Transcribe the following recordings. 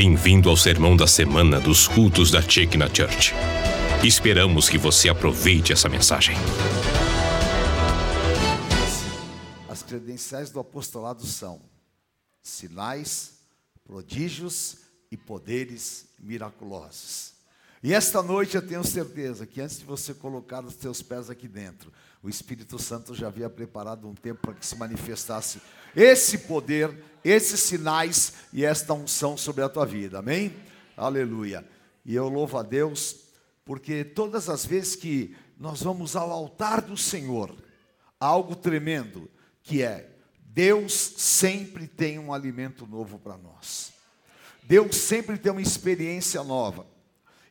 Bem-vindo ao sermão da semana dos cultos da Chekna Church. Esperamos que você aproveite essa mensagem. As credenciais do apostolado são sinais, prodígios e poderes miraculosos. E esta noite eu tenho certeza que antes de você colocar os seus pés aqui dentro, o Espírito Santo já havia preparado um tempo para que se manifestasse esse poder, esses sinais e esta unção sobre a tua vida. Amém? Aleluia. E eu louvo a Deus porque todas as vezes que nós vamos ao altar do Senhor, algo tremendo que é Deus sempre tem um alimento novo para nós. Deus sempre tem uma experiência nova.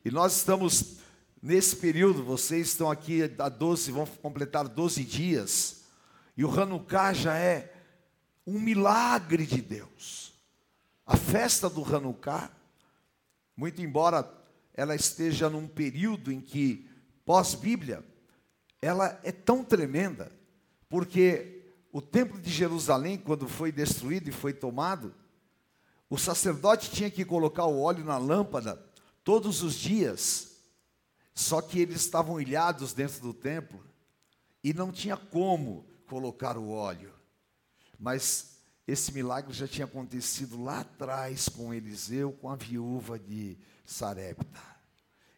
E nós estamos nesse período, vocês estão aqui há 12, vão completar 12 dias. E o Hanukkah já é um milagre de Deus. A festa do Hanukkah, muito embora ela esteja num período em que, pós-Bíblia, ela é tão tremenda, porque o templo de Jerusalém, quando foi destruído e foi tomado, o sacerdote tinha que colocar o óleo na lâmpada todos os dias, só que eles estavam ilhados dentro do templo e não tinha como colocar o óleo. Mas esse milagre já tinha acontecido lá atrás com Eliseu, com a viúva de Sarepta.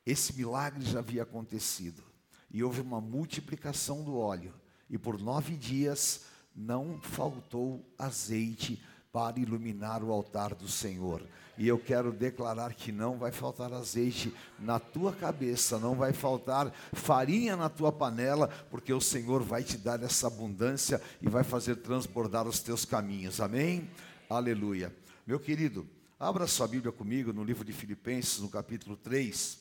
Esse milagre já havia acontecido. E houve uma multiplicação do óleo. E por nove dias não faltou azeite para iluminar o altar do Senhor. E eu quero declarar que não vai faltar azeite na tua cabeça, não vai faltar farinha na tua panela, porque o Senhor vai te dar essa abundância e vai fazer transbordar os teus caminhos. Amém? Aleluia. Meu querido, abra sua Bíblia comigo no livro de Filipenses, no capítulo 3,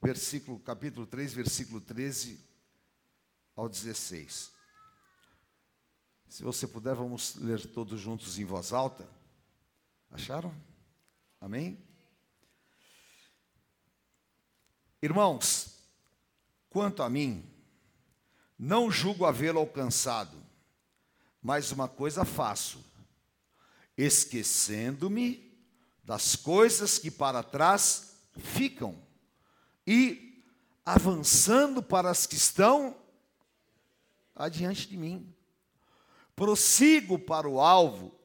versículo, capítulo 3, versículo 13 ao 16. Se você puder, vamos ler todos juntos em voz alta. Acharam? Amém? Irmãos, quanto a mim, não julgo havê-lo alcançado, mas uma coisa faço, esquecendo-me das coisas que para trás ficam e avançando para as que estão adiante de mim. Prossigo para o alvo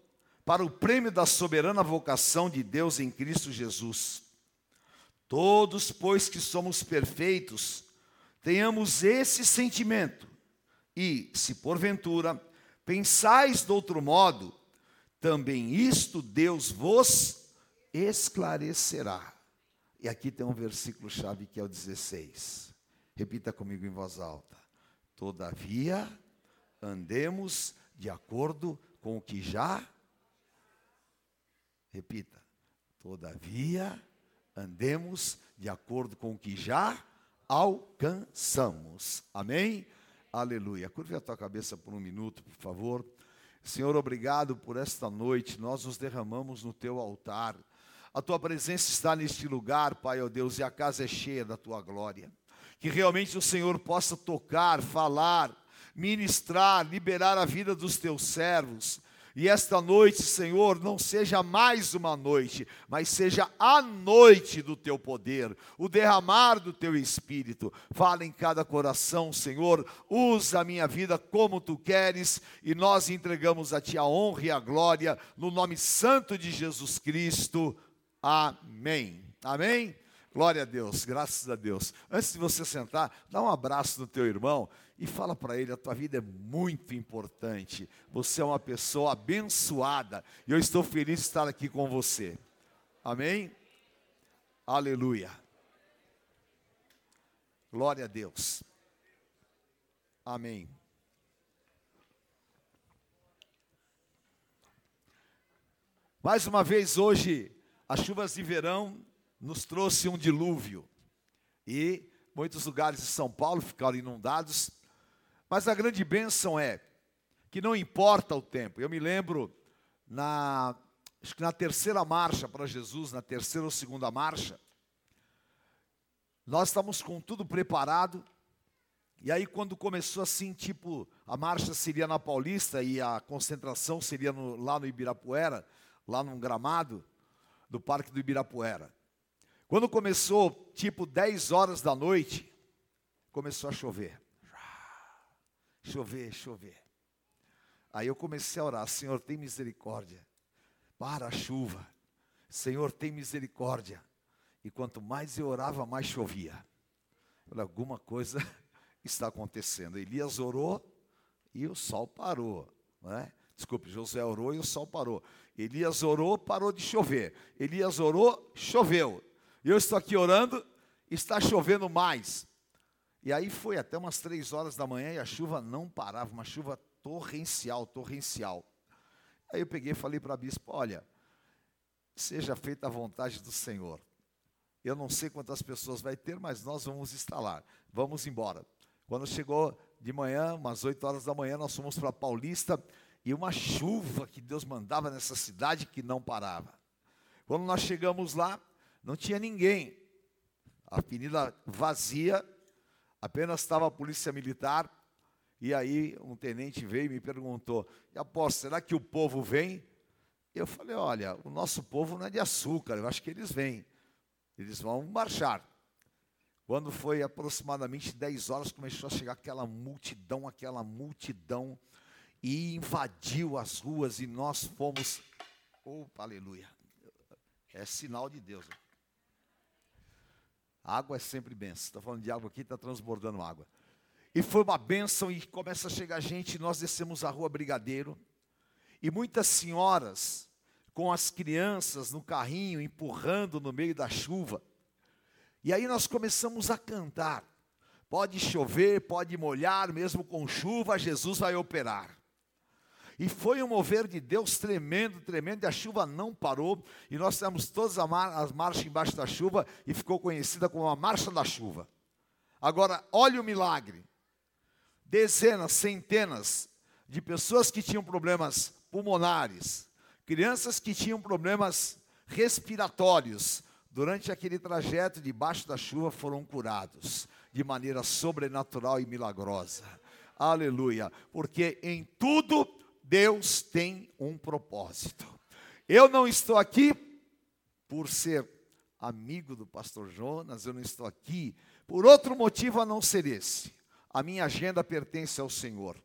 para o prêmio da soberana vocação de Deus em Cristo Jesus. Todos, pois que somos perfeitos, tenhamos esse sentimento, e, se porventura pensais de outro modo, também isto Deus vos esclarecerá. E aqui tem um versículo chave que é o 16. Repita comigo em voz alta. Todavia, andemos de acordo com o que já Repita. Todavia, andemos de acordo com o que já alcançamos. Amém? Aleluia. Curve a tua cabeça por um minuto, por favor. Senhor, obrigado por esta noite. Nós nos derramamos no teu altar. A tua presença está neste lugar, Pai, ó oh Deus, e a casa é cheia da tua glória. Que realmente o Senhor possa tocar, falar, ministrar, liberar a vida dos teus servos e esta noite, Senhor, não seja mais uma noite, mas seja a noite do teu poder, o derramar do teu espírito. Fala em cada coração, Senhor, usa a minha vida como tu queres e nós entregamos a ti a honra e a glória no nome santo de Jesus Cristo. Amém. Amém. Glória a Deus, graças a Deus. Antes de você sentar, dá um abraço no teu irmão e fala para ele: a tua vida é muito importante. Você é uma pessoa abençoada e eu estou feliz de estar aqui com você. Amém? Aleluia. Glória a Deus. Amém. Mais uma vez hoje, as chuvas de verão nos trouxe um dilúvio. E muitos lugares de São Paulo ficaram inundados mas a grande bênção é que não importa o tempo. Eu me lembro na acho que na terceira marcha para Jesus, na terceira ou segunda marcha, nós estávamos com tudo preparado. E aí quando começou assim, tipo, a marcha seria na Paulista e a concentração seria no, lá no Ibirapuera, lá num gramado, do Parque do Ibirapuera. Quando começou, tipo 10 horas da noite, começou a chover. Chover, chover. Aí eu comecei a orar: Senhor, tem misericórdia. Para a chuva. Senhor, tem misericórdia. E quanto mais eu orava, mais chovia. Alguma coisa está acontecendo. Elias orou e o sol parou. Não é? Desculpe, José orou e o sol parou. Elias orou, parou de chover. Elias orou, choveu. Eu estou aqui orando, está chovendo mais. E aí foi até umas três horas da manhã e a chuva não parava, uma chuva torrencial, torrencial. Aí eu peguei e falei para a bispa: olha, seja feita a vontade do Senhor. Eu não sei quantas pessoas vai ter, mas nós vamos instalar. Vamos embora. Quando chegou de manhã, umas 8 horas da manhã, nós fomos para Paulista e uma chuva que Deus mandava nessa cidade que não parava. Quando nós chegamos lá, não tinha ninguém. A avenida vazia, apenas estava a polícia militar. E aí um tenente veio e me perguntou: aposto, será que o povo vem? Eu falei: olha, o nosso povo não é de açúcar, eu acho que eles vêm. Eles vão marchar. Quando foi aproximadamente 10 horas, começou a chegar aquela multidão, aquela multidão, e invadiu as ruas, e nós fomos. Opa, aleluia. É sinal de Deus. Água é sempre benção. Está falando de água aqui, está transbordando água. E foi uma benção, e começa a chegar gente, nós descemos a rua Brigadeiro, e muitas senhoras, com as crianças no carrinho, empurrando no meio da chuva, e aí nós começamos a cantar. Pode chover, pode molhar, mesmo com chuva, Jesus vai operar. E foi um mover de Deus tremendo, tremendo, e a chuva não parou, e nós temos todas as marchas embaixo da chuva, e ficou conhecida como a Marcha da Chuva. Agora, olha o milagre: dezenas, centenas de pessoas que tinham problemas pulmonares, crianças que tinham problemas respiratórios, durante aquele trajeto debaixo da chuva foram curados de maneira sobrenatural e milagrosa. Aleluia, porque em tudo Deus tem um propósito. Eu não estou aqui por ser amigo do pastor Jonas, eu não estou aqui por outro motivo a não ser esse. A minha agenda pertence ao Senhor.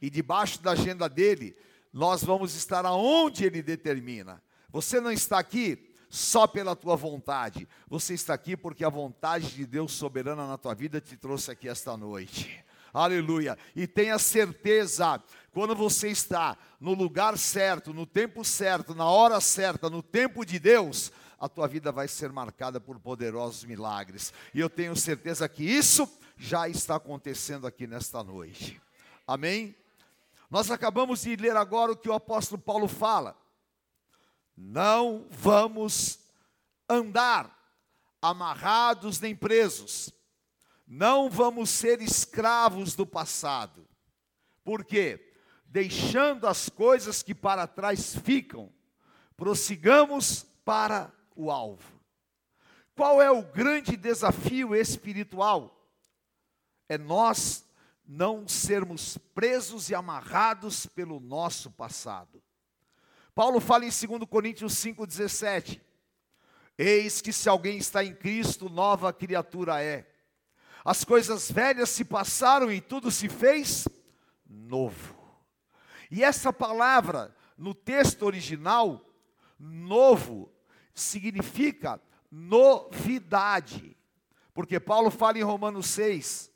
E debaixo da agenda dele, nós vamos estar aonde ele determina. Você não está aqui só pela tua vontade. Você está aqui porque a vontade de Deus soberana na tua vida te trouxe aqui esta noite. Aleluia. E tenha certeza, quando você está no lugar certo, no tempo certo, na hora certa, no tempo de Deus, a tua vida vai ser marcada por poderosos milagres. E eu tenho certeza que isso já está acontecendo aqui nesta noite. Amém? Nós acabamos de ler agora o que o apóstolo Paulo fala não vamos andar amarrados nem presos. Não vamos ser escravos do passado. Por quê? Deixando as coisas que para trás ficam, prossigamos para o alvo. Qual é o grande desafio espiritual? É nós não sermos presos e amarrados pelo nosso passado. Paulo fala em 2 Coríntios 5,17: Eis que se alguém está em Cristo, nova criatura é. As coisas velhas se passaram e tudo se fez novo. E essa palavra, no texto original, novo, significa novidade. Porque Paulo fala em Romanos 6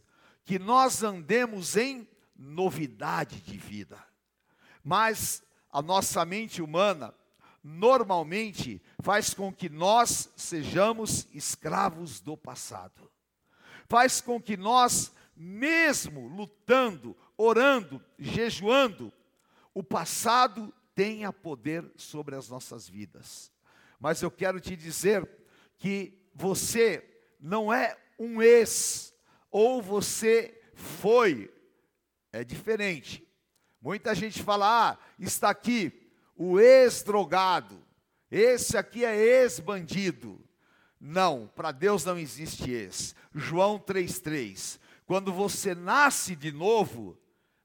que nós andemos em novidade de vida. Mas a nossa mente humana normalmente faz com que nós sejamos escravos do passado. Faz com que nós, mesmo lutando, orando, jejuando, o passado tenha poder sobre as nossas vidas. Mas eu quero te dizer que você não é um ex, ou você foi, é diferente. Muita gente fala: ah, está aqui o ex-drogado, esse aqui é ex-bandido. Não, para Deus não existe ex. João 3,3. Quando você nasce de novo,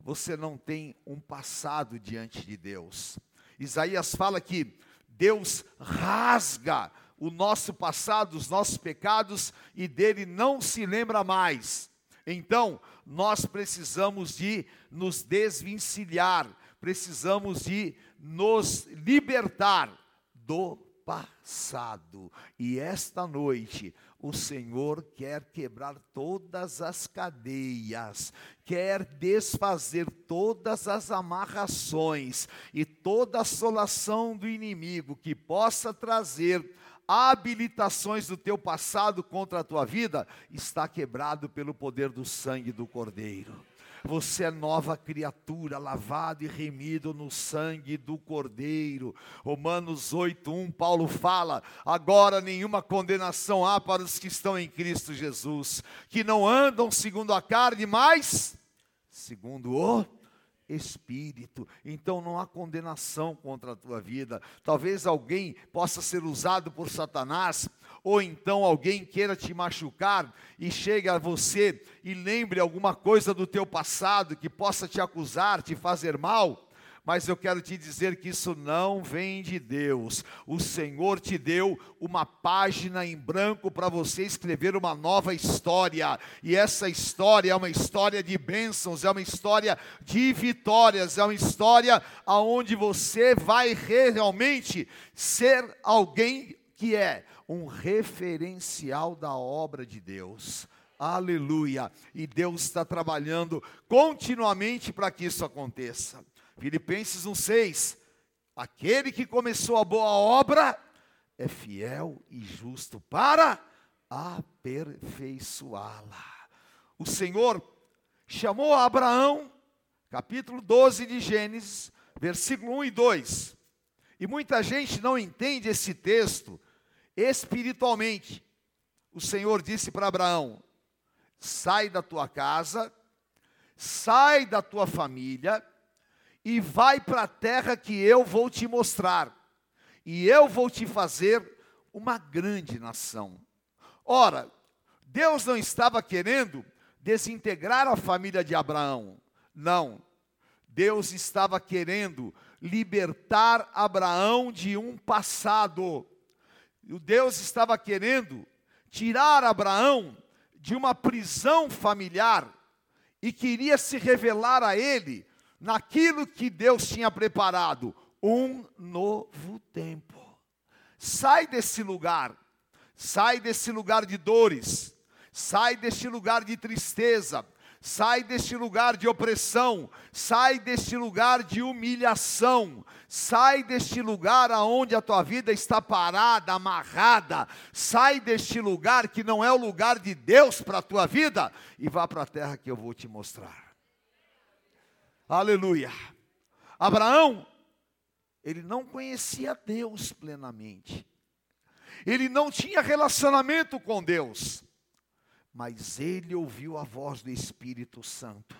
você não tem um passado diante de Deus. Isaías fala que Deus rasga o nosso passado, os nossos pecados e dele não se lembra mais. Então, nós precisamos de nos desvencilhar, precisamos de nos libertar do passado. E esta noite, o Senhor quer quebrar todas as cadeias, quer desfazer todas as amarrações e toda assolação do inimigo que possa trazer habilitações do teu passado contra a tua vida, está quebrado pelo poder do sangue do Cordeiro. Você é nova criatura, lavado e remido no sangue do Cordeiro. Romanos 8:1, Paulo fala: "Agora nenhuma condenação há para os que estão em Cristo Jesus, que não andam segundo a carne, mas segundo o espírito. Então não há condenação contra a tua vida. Talvez alguém possa ser usado por Satanás, ou então alguém queira te machucar e chegue a você e lembre alguma coisa do teu passado que possa te acusar, te fazer mal mas eu quero te dizer que isso não vem de Deus. O Senhor te deu uma página em branco para você escrever uma nova história, e essa história é uma história de bênçãos, é uma história de vitórias, é uma história aonde você vai realmente ser alguém que é um referencial da obra de Deus. Aleluia! E Deus está trabalhando continuamente para que isso aconteça. Filipenses 1,6: Aquele que começou a boa obra é fiel e justo para aperfeiçoá-la. O Senhor chamou Abraão, capítulo 12 de Gênesis, versículo 1 e 2. E muita gente não entende esse texto espiritualmente. O Senhor disse para Abraão: sai da tua casa, sai da tua família, e vai para a terra que eu vou te mostrar, e eu vou te fazer uma grande nação. Ora, Deus não estava querendo desintegrar a família de Abraão, não. Deus estava querendo libertar Abraão de um passado. O Deus estava querendo tirar Abraão de uma prisão familiar e queria se revelar a ele naquilo que Deus tinha preparado, um novo tempo. Sai desse lugar, sai desse lugar de dores, sai deste lugar de tristeza, sai deste lugar de opressão, sai deste lugar de humilhação, sai deste lugar aonde a tua vida está parada, amarrada, sai deste lugar que não é o lugar de Deus para a tua vida e vá para a terra que eu vou te mostrar. Aleluia. Abraão, ele não conhecia Deus plenamente. Ele não tinha relacionamento com Deus. Mas ele ouviu a voz do Espírito Santo.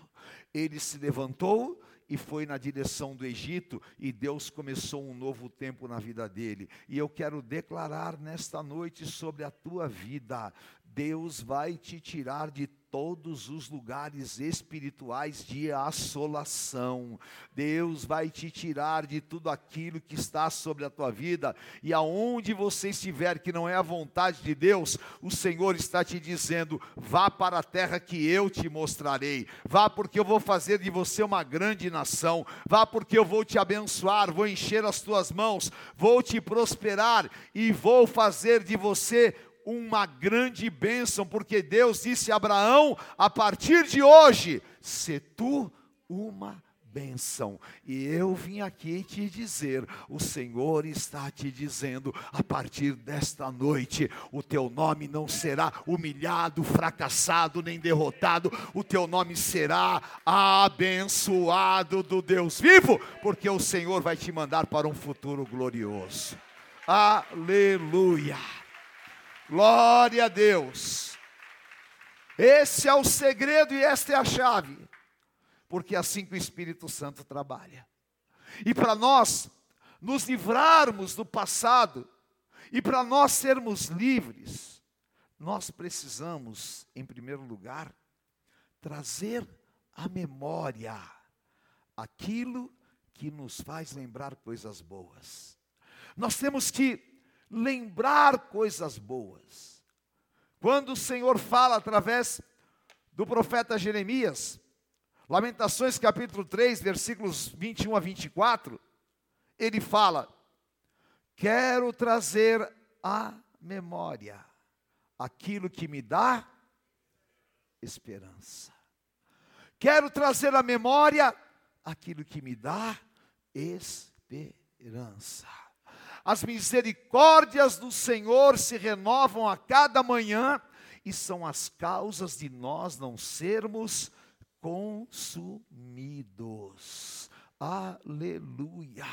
Ele se levantou e foi na direção do Egito, e Deus começou um novo tempo na vida dele. E eu quero declarar nesta noite sobre a tua vida: Deus vai te tirar de todos os lugares espirituais de assolação. Deus vai te tirar de tudo aquilo que está sobre a tua vida, e aonde você estiver que não é a vontade de Deus, o Senhor está te dizendo: vá para a terra que eu te mostrarei. Vá porque eu vou fazer de você uma grande nação. Vá porque eu vou te abençoar, vou encher as tuas mãos, vou te prosperar e vou fazer de você uma grande bênção, porque Deus disse a Abraão: a partir de hoje, se tu uma bênção. E eu vim aqui te dizer: o Senhor está te dizendo, a partir desta noite, o teu nome não será humilhado, fracassado, nem derrotado, o teu nome será abençoado do Deus vivo, porque o Senhor vai te mandar para um futuro glorioso. Aleluia. Glória a Deus. Esse é o segredo e esta é a chave. Porque é assim que o Espírito Santo trabalha. E para nós nos livrarmos do passado e para nós sermos livres, nós precisamos, em primeiro lugar, trazer à memória aquilo que nos faz lembrar coisas boas. Nós temos que lembrar coisas boas. Quando o Senhor fala através do profeta Jeremias, Lamentações capítulo 3, versículos 21 a 24, ele fala: Quero trazer à memória aquilo que me dá esperança. Quero trazer à memória aquilo que me dá esperança. As misericórdias do Senhor se renovam a cada manhã e são as causas de nós não sermos consumidos. Aleluia.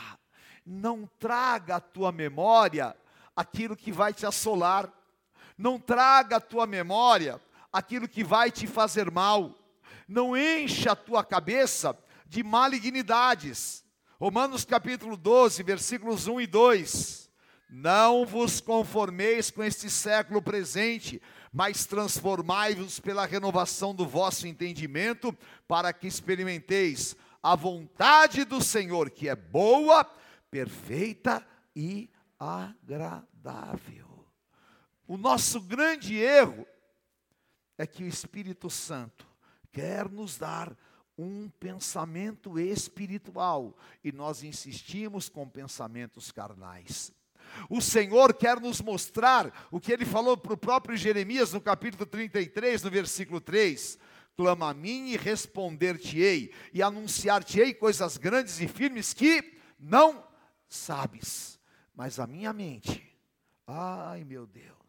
Não traga à tua memória aquilo que vai te assolar. Não traga à tua memória aquilo que vai te fazer mal. Não encha a tua cabeça de malignidades. Romanos capítulo 12, versículos 1 e 2. Não vos conformeis com este século presente, mas transformai-vos pela renovação do vosso entendimento, para que experimenteis a vontade do Senhor, que é boa, perfeita e agradável. O nosso grande erro é que o Espírito Santo quer nos dar um pensamento espiritual e nós insistimos com pensamentos carnais. O Senhor quer nos mostrar o que ele falou para o próprio Jeremias no capítulo 33, no versículo 3. Clama a mim e responder-te-ei, e anunciar-te-ei coisas grandes e firmes que não sabes. Mas a minha mente, ai meu Deus,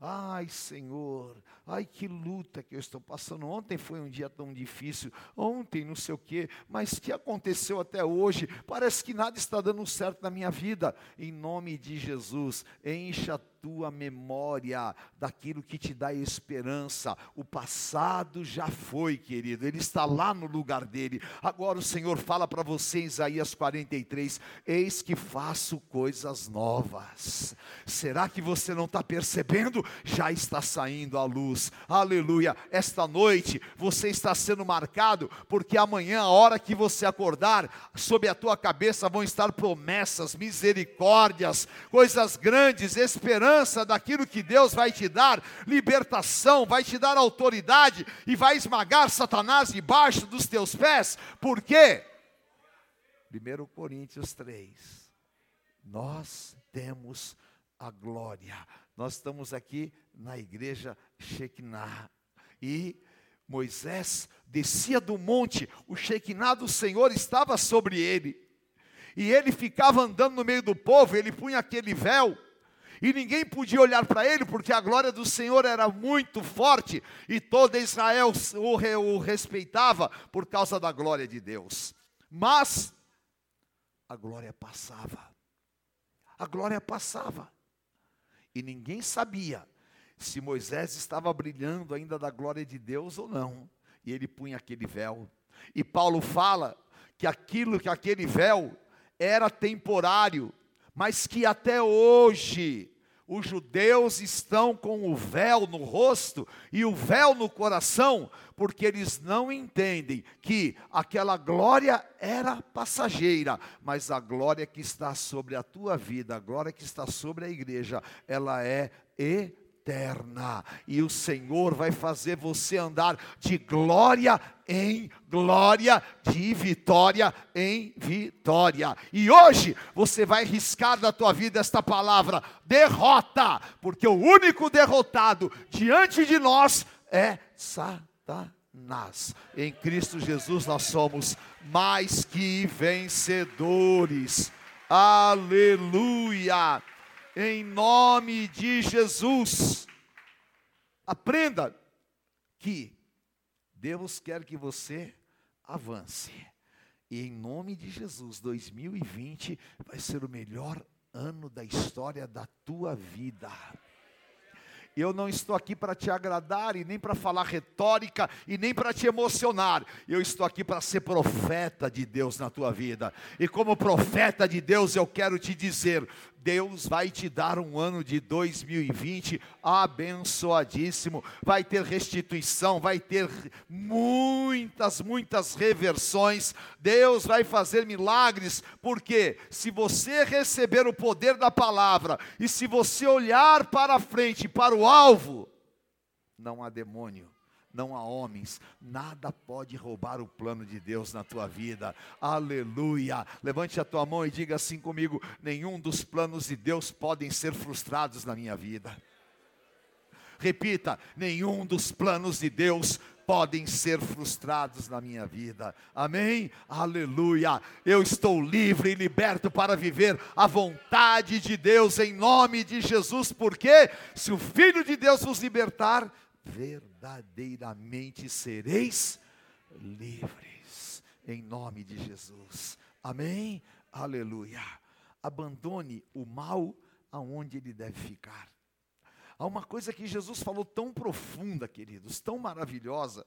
ai Senhor, Ai, que luta que eu estou passando. Ontem foi um dia tão difícil. Ontem, não sei o quê. Mas que aconteceu até hoje? Parece que nada está dando certo na minha vida. Em nome de Jesus, encha tua memória daquilo que te dá esperança. O passado já foi, querido. Ele está lá no lugar dele. Agora o Senhor fala para você em Isaías 43: Eis que faço coisas novas. Será que você não está percebendo? Já está saindo a luz aleluia. Esta noite você está sendo marcado, porque amanhã, a hora que você acordar, sob a tua cabeça vão estar promessas, misericórdias, coisas grandes, esperança daquilo que Deus vai te dar, libertação, vai te dar autoridade e vai esmagar Satanás debaixo dos teus pés, por quê? 1 Coríntios 3, nós temos a glória. Nós estamos aqui na igreja Shekinah. E Moisés descia do monte, o Shekinah do Senhor estava sobre ele. E ele ficava andando no meio do povo, ele punha aquele véu, e ninguém podia olhar para ele, porque a glória do Senhor era muito forte, e toda Israel o respeitava por causa da glória de Deus. Mas a glória passava, a glória passava, e ninguém sabia se Moisés estava brilhando ainda da glória de Deus ou não. E ele punha aquele véu. E Paulo fala que aquilo, que aquele véu era temporário, mas que até hoje os judeus estão com o véu no rosto e o véu no coração, porque eles não entendem que aquela glória era passageira, mas a glória que está sobre a tua vida, a glória que está sobre a igreja, ela é eterna eterna, e o Senhor vai fazer você andar de glória em glória, de vitória em vitória. E hoje você vai riscar da tua vida esta palavra: derrota, porque o único derrotado diante de nós é Satanás. Em Cristo Jesus nós somos mais que vencedores. Aleluia! Em nome de Jesus. Aprenda que Deus quer que você avance. E em nome de Jesus, 2020 vai ser o melhor ano da história da tua vida. Eu não estou aqui para te agradar e nem para falar retórica e nem para te emocionar. Eu estou aqui para ser profeta de Deus na tua vida. E como profeta de Deus, eu quero te dizer: Deus vai te dar um ano de 2020 abençoadíssimo. Vai ter restituição, vai ter muitas, muitas reversões. Deus vai fazer milagres, porque se você receber o poder da palavra e se você olhar para frente, para o alvo, não há demônio não há homens, nada pode roubar o plano de Deus na tua vida. Aleluia. Levante a tua mão e diga assim comigo: nenhum dos planos de Deus podem ser frustrados na minha vida. Repita: nenhum dos planos de Deus podem ser frustrados na minha vida. Amém? Aleluia. Eu estou livre e liberto para viver a vontade de Deus em nome de Jesus, porque se o Filho de Deus nos libertar, verdadeiramente sereis livres, em nome de Jesus. Amém? Aleluia. Abandone o mal aonde ele deve ficar. Há uma coisa que Jesus falou tão profunda, queridos, tão maravilhosa.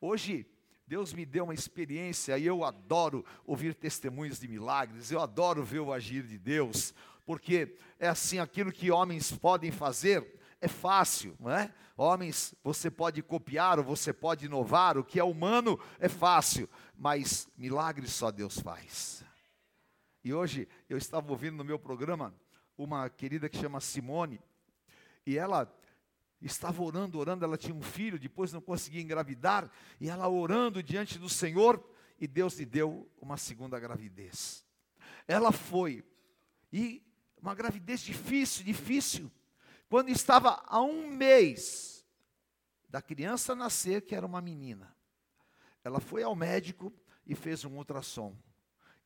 Hoje, Deus me deu uma experiência e eu adoro ouvir testemunhos de milagres, eu adoro ver o agir de Deus, porque é assim aquilo que homens podem fazer, é fácil, não é? Homens, você pode copiar ou você pode inovar, o que é humano é fácil, mas milagres só Deus faz. E hoje eu estava ouvindo no meu programa uma querida que chama Simone, e ela estava orando, orando, ela tinha um filho, depois não conseguia engravidar, e ela orando diante do Senhor, e Deus lhe deu uma segunda gravidez. Ela foi, e uma gravidez difícil, difícil, quando estava a um mês da criança nascer, que era uma menina, ela foi ao médico e fez um ultrassom.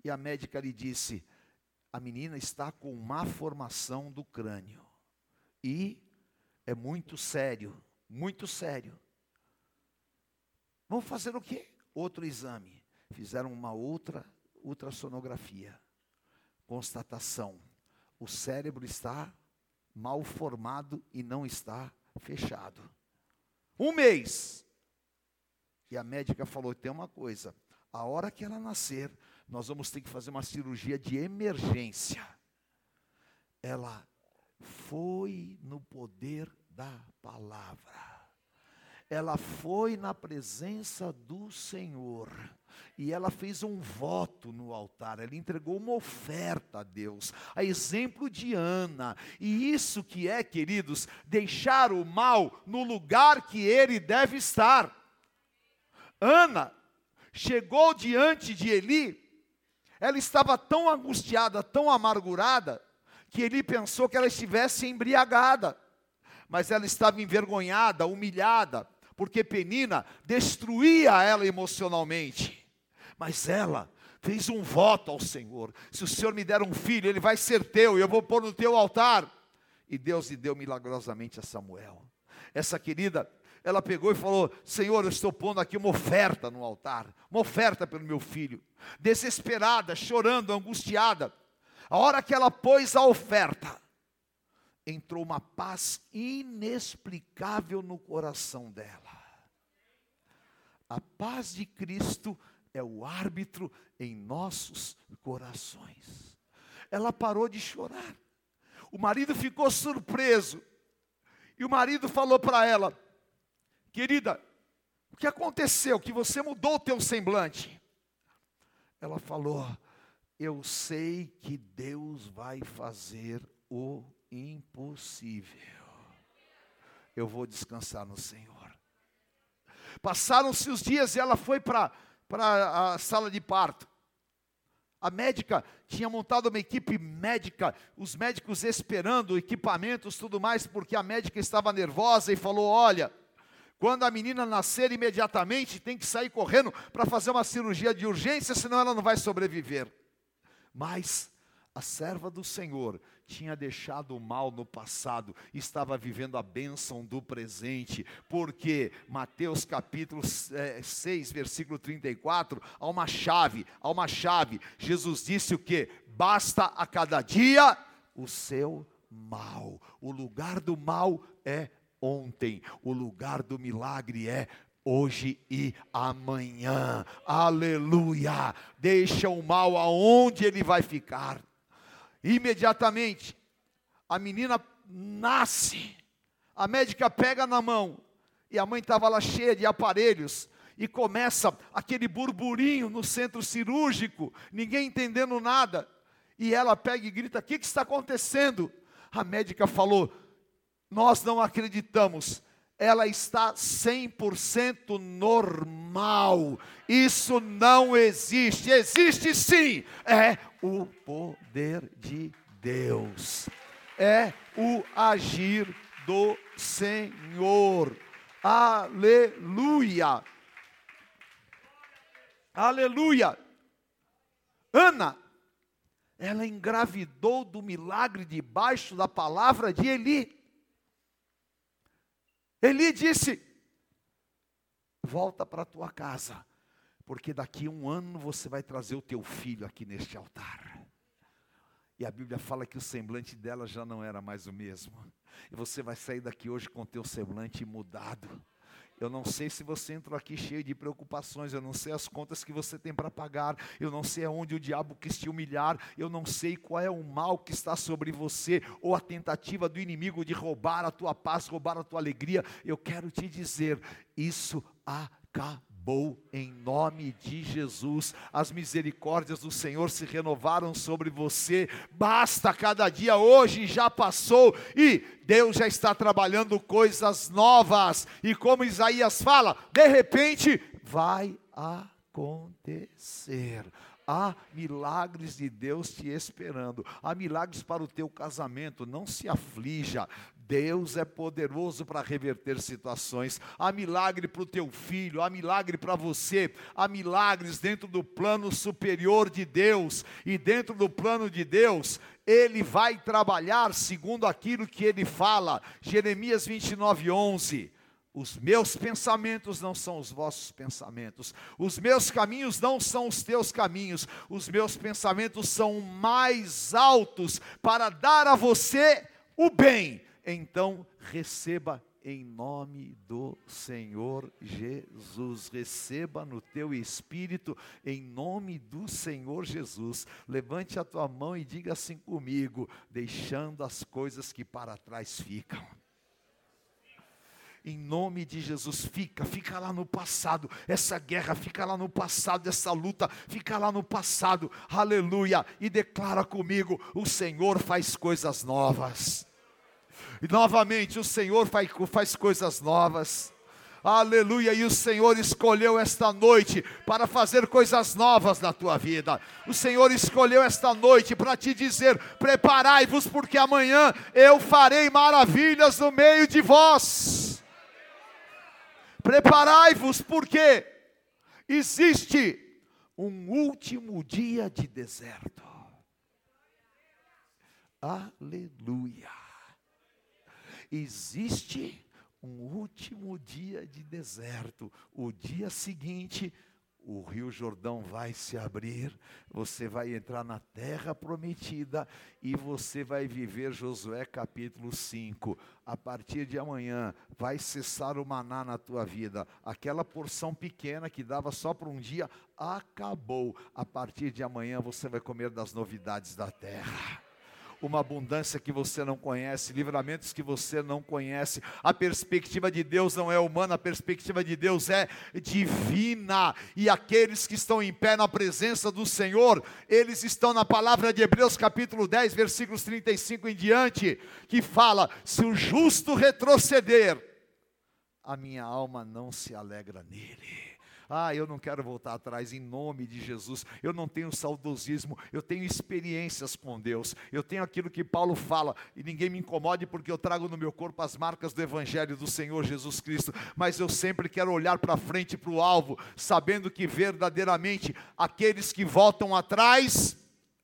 E a médica lhe disse: a menina está com má formação do crânio. E é muito sério, muito sério. Vamos fazer o quê? Outro exame. Fizeram uma outra ultrassonografia. Constatação: o cérebro está mal formado e não está fechado. Um mês. E a médica falou: tem uma coisa, a hora que ela nascer, nós vamos ter que fazer uma cirurgia de emergência. Ela foi no poder da palavra. Ela foi na presença do Senhor e ela fez um voto no altar, ela entregou uma oferta a Deus, a exemplo de Ana. E isso que é, queridos, deixar o mal no lugar que ele deve estar. Ana chegou diante de Eli, ela estava tão angustiada, tão amargurada, que Eli pensou que ela estivesse embriagada, mas ela estava envergonhada, humilhada, porque Penina destruía ela emocionalmente. Mas ela fez um voto ao Senhor: se o Senhor me der um filho, ele vai ser teu, e eu vou pôr no teu altar. E Deus lhe deu milagrosamente a Samuel. Essa querida, ela pegou e falou: Senhor, eu estou pondo aqui uma oferta no altar, uma oferta pelo meu filho. Desesperada, chorando, angustiada. A hora que ela pôs a oferta, entrou uma paz inexplicável no coração dela. A paz de Cristo é o árbitro em nossos corações. Ela parou de chorar. O marido ficou surpreso. E o marido falou para ela: Querida, o que aconteceu? Que você mudou o teu semblante. Ela falou: Eu sei que Deus vai fazer o impossível. Eu vou descansar no Senhor. Passaram-se os dias e ela foi para a sala de parto. A médica tinha montado uma equipe médica, os médicos esperando equipamentos, tudo mais, porque a médica estava nervosa e falou: Olha, quando a menina nascer imediatamente, tem que sair correndo para fazer uma cirurgia de urgência, senão ela não vai sobreviver. Mas a serva do Senhor tinha deixado o mal no passado, estava vivendo a bênção do presente, porque Mateus capítulo 6, versículo 34, há uma chave, há uma chave. Jesus disse o que? Basta a cada dia o seu mal. O lugar do mal é ontem, o lugar do milagre é hoje e amanhã. Aleluia! Deixa o mal aonde ele vai ficar. Imediatamente a menina nasce, a médica pega na mão, e a mãe estava lá cheia de aparelhos, e começa aquele burburinho no centro cirúrgico, ninguém entendendo nada. E ela pega e grita: O que, que está acontecendo? A médica falou: Nós não acreditamos, ela está 100% normal. Isso não existe. Existe sim. É o poder de Deus. É o agir do Senhor. Aleluia. Aleluia. Ana, ela engravidou do milagre debaixo da palavra de Eli. Eli disse: Volta para a tua casa, porque daqui a um ano você vai trazer o teu filho aqui neste altar. E a Bíblia fala que o semblante dela já não era mais o mesmo. E você vai sair daqui hoje com o teu semblante mudado. Eu não sei se você entrou aqui cheio de preocupações, eu não sei as contas que você tem para pagar, eu não sei aonde o diabo quis te humilhar, eu não sei qual é o mal que está sobre você, ou a tentativa do inimigo de roubar a tua paz, roubar a tua alegria. Eu quero te dizer, isso acabou acabou em nome de Jesus. As misericórdias do Senhor se renovaram sobre você. Basta cada dia hoje já passou e Deus já está trabalhando coisas novas. E como Isaías fala, de repente vai acontecer. Há milagres de Deus te esperando. Há milagres para o teu casamento. Não se aflija. Deus é poderoso para reverter situações. Há milagre para o teu filho, há milagre para você, há milagres dentro do plano superior de Deus. E dentro do plano de Deus, Ele vai trabalhar segundo aquilo que Ele fala. Jeremias 29, 11. Os meus pensamentos não são os vossos pensamentos, os meus caminhos não são os teus caminhos, os meus pensamentos são mais altos para dar a você o bem então receba em nome do Senhor Jesus. Receba no teu espírito, em nome do Senhor Jesus. Levante a tua mão e diga assim comigo, deixando as coisas que para trás ficam. Em nome de Jesus, fica, fica lá no passado. Essa guerra fica lá no passado, essa luta fica lá no passado. Aleluia! E declara comigo: o Senhor faz coisas novas. E novamente o Senhor faz, faz coisas novas. Aleluia, e o Senhor escolheu esta noite para fazer coisas novas na tua vida. O Senhor escolheu esta noite para te dizer: preparai-vos, porque amanhã eu farei maravilhas no meio de vós. Preparai-vos, porque existe um último dia de deserto. Aleluia existe um último dia de deserto. O dia seguinte, o Rio Jordão vai se abrir, você vai entrar na terra prometida e você vai viver Josué capítulo 5. A partir de amanhã vai cessar o maná na tua vida. Aquela porção pequena que dava só para um dia acabou. A partir de amanhã você vai comer das novidades da terra uma abundância que você não conhece, livramentos que você não conhece. A perspectiva de Deus não é humana, a perspectiva de Deus é divina. E aqueles que estão em pé na presença do Senhor, eles estão na palavra de Hebreus, capítulo 10, versículos 35 em diante, que fala: se o justo retroceder, a minha alma não se alegra nele. Ah, eu não quero voltar atrás em nome de Jesus. Eu não tenho saudosismo, eu tenho experiências com Deus. Eu tenho aquilo que Paulo fala, e ninguém me incomode porque eu trago no meu corpo as marcas do evangelho do Senhor Jesus Cristo, mas eu sempre quero olhar para frente para o alvo, sabendo que verdadeiramente aqueles que voltam atrás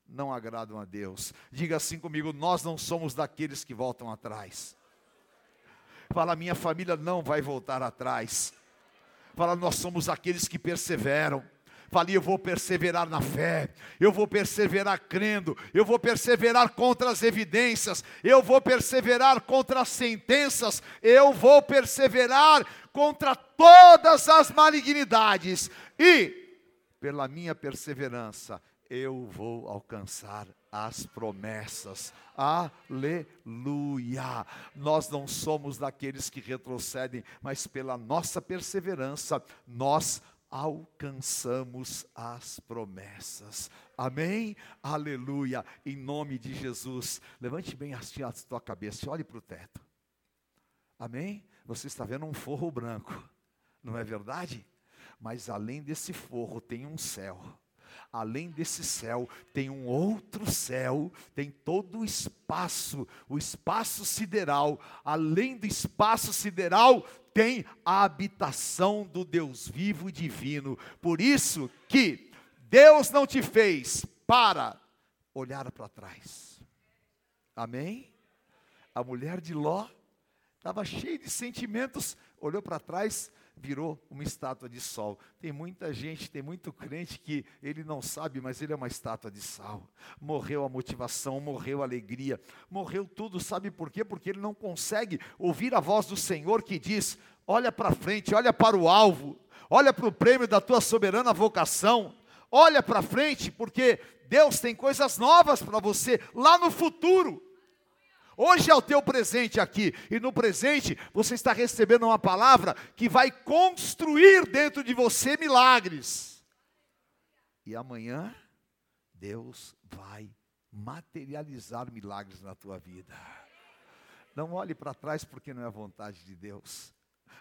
não agradam a Deus. Diga assim comigo: nós não somos daqueles que voltam atrás. Fala, minha família não vai voltar atrás. Fala, nós somos aqueles que perseveram. Falei, eu vou perseverar na fé, eu vou perseverar crendo, eu vou perseverar contra as evidências, eu vou perseverar contra as sentenças, eu vou perseverar contra todas as malignidades, e pela minha perseverança eu vou alcançar as promessas. Aleluia! Nós não somos daqueles que retrocedem, mas pela nossa perseverança, nós alcançamos as promessas. Amém? Aleluia! Em nome de Jesus. Levante bem assim a tua cabeça e olhe para o teto. Amém? Você está vendo um forro branco, não é verdade? Mas além desse forro tem um céu. Além desse céu, tem um outro céu, tem todo o espaço, o espaço sideral. Além do espaço sideral, tem a habitação do Deus vivo e divino. Por isso que Deus não te fez para olhar para trás. Amém? A mulher de Ló estava cheia de sentimentos, olhou para trás, virou uma estátua de sol. Tem muita gente, tem muito crente que ele não sabe, mas ele é uma estátua de sal. Morreu a motivação, morreu a alegria, morreu tudo. Sabe por quê? Porque ele não consegue ouvir a voz do Senhor que diz: olha para frente, olha para o alvo, olha para o prêmio da tua soberana vocação. Olha para frente, porque Deus tem coisas novas para você lá no futuro. Hoje é o teu presente aqui, e no presente você está recebendo uma palavra que vai construir dentro de você milagres. E amanhã, Deus vai materializar milagres na tua vida. Não olhe para trás porque não é a vontade de Deus.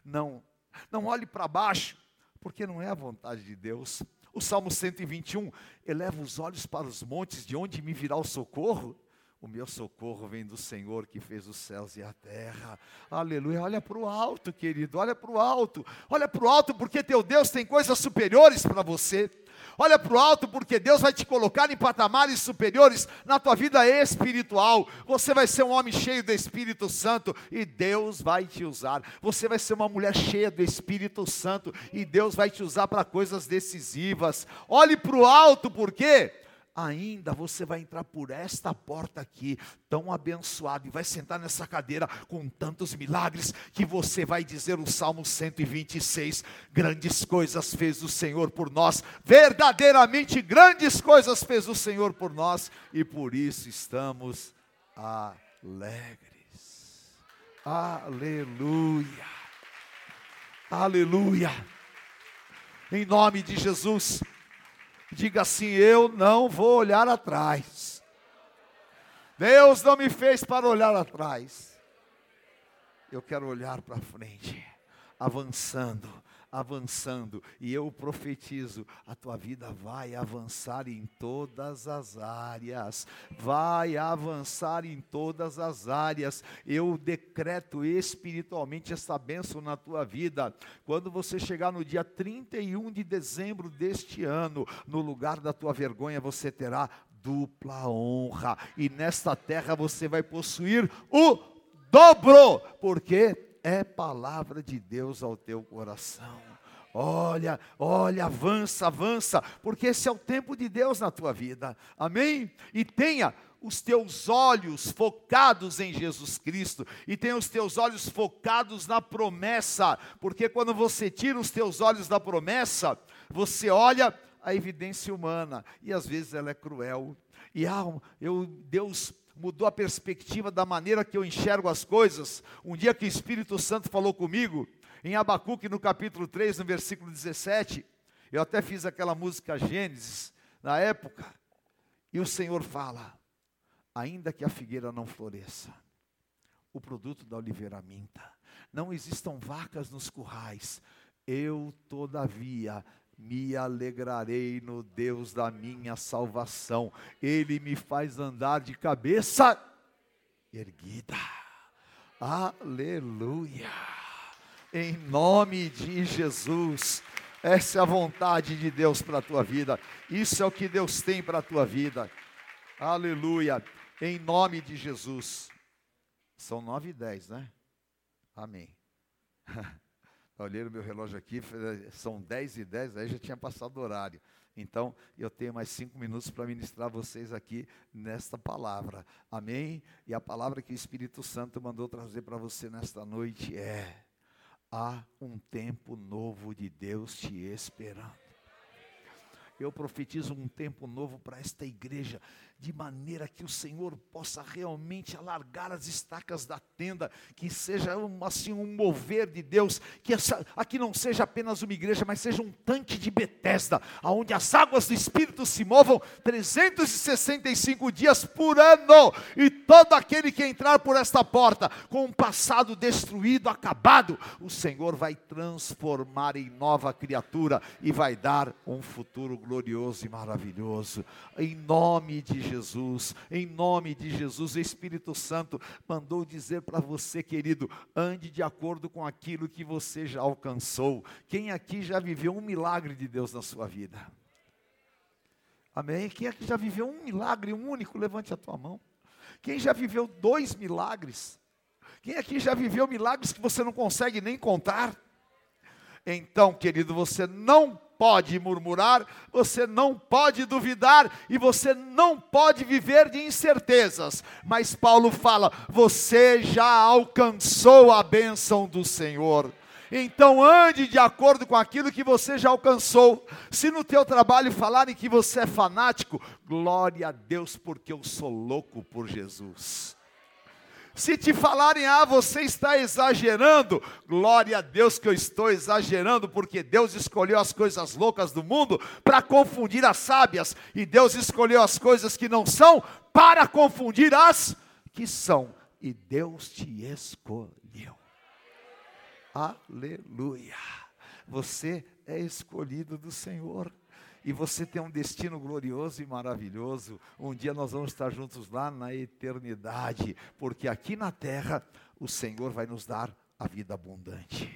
Não, não olhe para baixo porque não é a vontade de Deus. O Salmo 121, eleva os olhos para os montes, de onde me virá o socorro? O meu socorro vem do Senhor que fez os céus e a terra. Aleluia. Olha para o alto, querido. Olha para o alto. Olha para o alto, porque teu Deus tem coisas superiores para você. Olha para o alto, porque Deus vai te colocar em patamares superiores na tua vida espiritual. Você vai ser um homem cheio do Espírito Santo e Deus vai te usar. Você vai ser uma mulher cheia do Espírito Santo e Deus vai te usar para coisas decisivas. Olhe para o alto, porque ainda você vai entrar por esta porta aqui, tão abençoado, e vai sentar nessa cadeira com tantos milagres, que você vai dizer o Salmo 126: Grandes coisas fez o Senhor por nós, verdadeiramente grandes coisas fez o Senhor por nós, e por isso estamos alegres. Aleluia, aleluia, em nome de Jesus. Diga assim: Eu não vou olhar atrás. Deus não me fez para olhar atrás. Eu quero olhar para frente, avançando, avançando, e eu profetizo: a tua vida vai avançar em todas as áreas, vai avançar em todas as áreas. Eu decreto espiritualmente essa bênção na tua vida. Quando você chegar no dia 31 de dezembro deste ano, no lugar da tua vergonha, você terá dupla honra, e nesta terra você vai possuir o dobro, porque é palavra de Deus ao teu coração. Olha, olha, avança, avança, porque esse é o tempo de Deus na tua vida, amém? E tenha os teus olhos focados em Jesus Cristo, e tenha os teus olhos focados na promessa, porque quando você tira os teus olhos da promessa, você olha a evidência humana, e às vezes ela é cruel, e ah, eu, Deus mudou a perspectiva da maneira que eu enxergo as coisas. Um dia que o Espírito Santo falou comigo, em Abacuque, no capítulo 3, no versículo 17, eu até fiz aquela música Gênesis, na época, e o Senhor fala: ainda que a figueira não floresça, o produto da oliveira minta, não existam vacas nos currais, eu, todavia, me alegrarei no Deus da minha salvação. Ele me faz andar de cabeça erguida. Aleluia. Em nome de Jesus. Essa é a vontade de Deus para a tua vida. Isso é o que Deus tem para a tua vida. Aleluia. Em nome de Jesus. São nove e dez, né? Amém. Olhei no meu relógio aqui, são 10 e 10, aí já tinha passado o horário. Então, eu tenho mais cinco minutos para ministrar vocês aqui nesta palavra. Amém? E a palavra que o Espírito Santo mandou trazer para você nesta noite é: há um tempo novo de Deus te esperando. Eu profetizo um tempo novo para esta igreja de maneira que o Senhor possa realmente alargar as estacas da tenda, que seja um, assim um mover de Deus, que essa, aqui não seja apenas uma igreja, mas seja um tanque de Betesda, aonde as águas do Espírito se movam 365 dias por ano, e todo aquele que entrar por esta porta com um passado destruído, acabado, o Senhor vai transformar em nova criatura e vai dar um futuro glorioso e maravilhoso. Em nome de Jesus, em nome de Jesus, o Espírito Santo mandou dizer para você, querido, ande de acordo com aquilo que você já alcançou. Quem aqui já viveu um milagre de Deus na sua vida? Amém? Quem aqui já viveu um milagre, único? Levante a tua mão. Quem já viveu dois milagres? Quem aqui já viveu milagres que você não consegue nem contar? Então, querido, você não pode murmurar, você não pode duvidar e você não pode viver de incertezas. Mas Paulo fala: você já alcançou a bênção do Senhor. Então ande de acordo com aquilo que você já alcançou. Se no teu trabalho falarem que você é fanático, glória a Deus, porque eu sou louco por Jesus. Se te falarem, ah, você está exagerando, glória a Deus que eu estou exagerando, porque Deus escolheu as coisas loucas do mundo para confundir as sábias, e Deus escolheu as coisas que não são para confundir as que são, e Deus te escolheu. Aleluia! Você é escolhido do Senhor e você tem um destino glorioso e maravilhoso. Um dia nós vamos estar juntos lá na eternidade, porque aqui na terra o Senhor vai nos dar a vida abundante.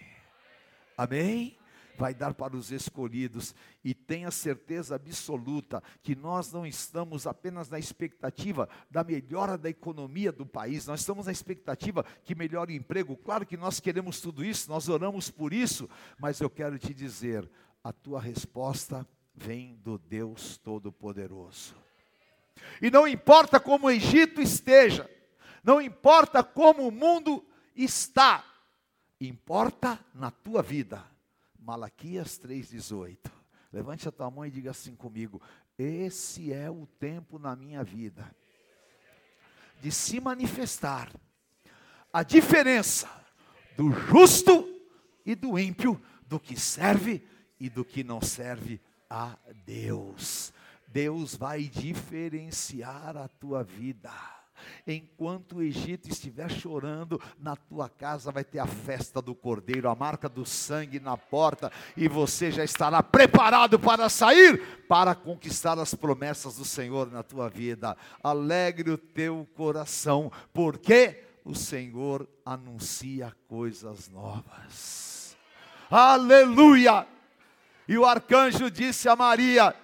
Amém? Vai dar para os escolhidos e tenha certeza absoluta que nós não estamos apenas na expectativa da melhora da economia do país, nós estamos na expectativa que melhore o emprego. Claro que nós queremos tudo isso, nós oramos por isso, mas eu quero te dizer, a tua resposta vem do Deus Todo-Poderoso. E não importa como o Egito esteja, não importa como o mundo está, importa na tua vida. Malaquias 3,18. Levante a tua mão e diga assim comigo: Esse é o tempo na minha vida de se manifestar a diferença do justo e do ímpio, do que serve e do que não serve a Deus. Deus vai diferenciar a tua vida. Enquanto o Egito estiver chorando, na tua casa vai ter a festa do cordeiro, a marca do sangue na porta, e você já estará preparado para sair, para conquistar as promessas do Senhor na tua vida. Alegre o teu coração, porque o Senhor anuncia coisas novas. Aleluia! E o arcanjo disse a Maria: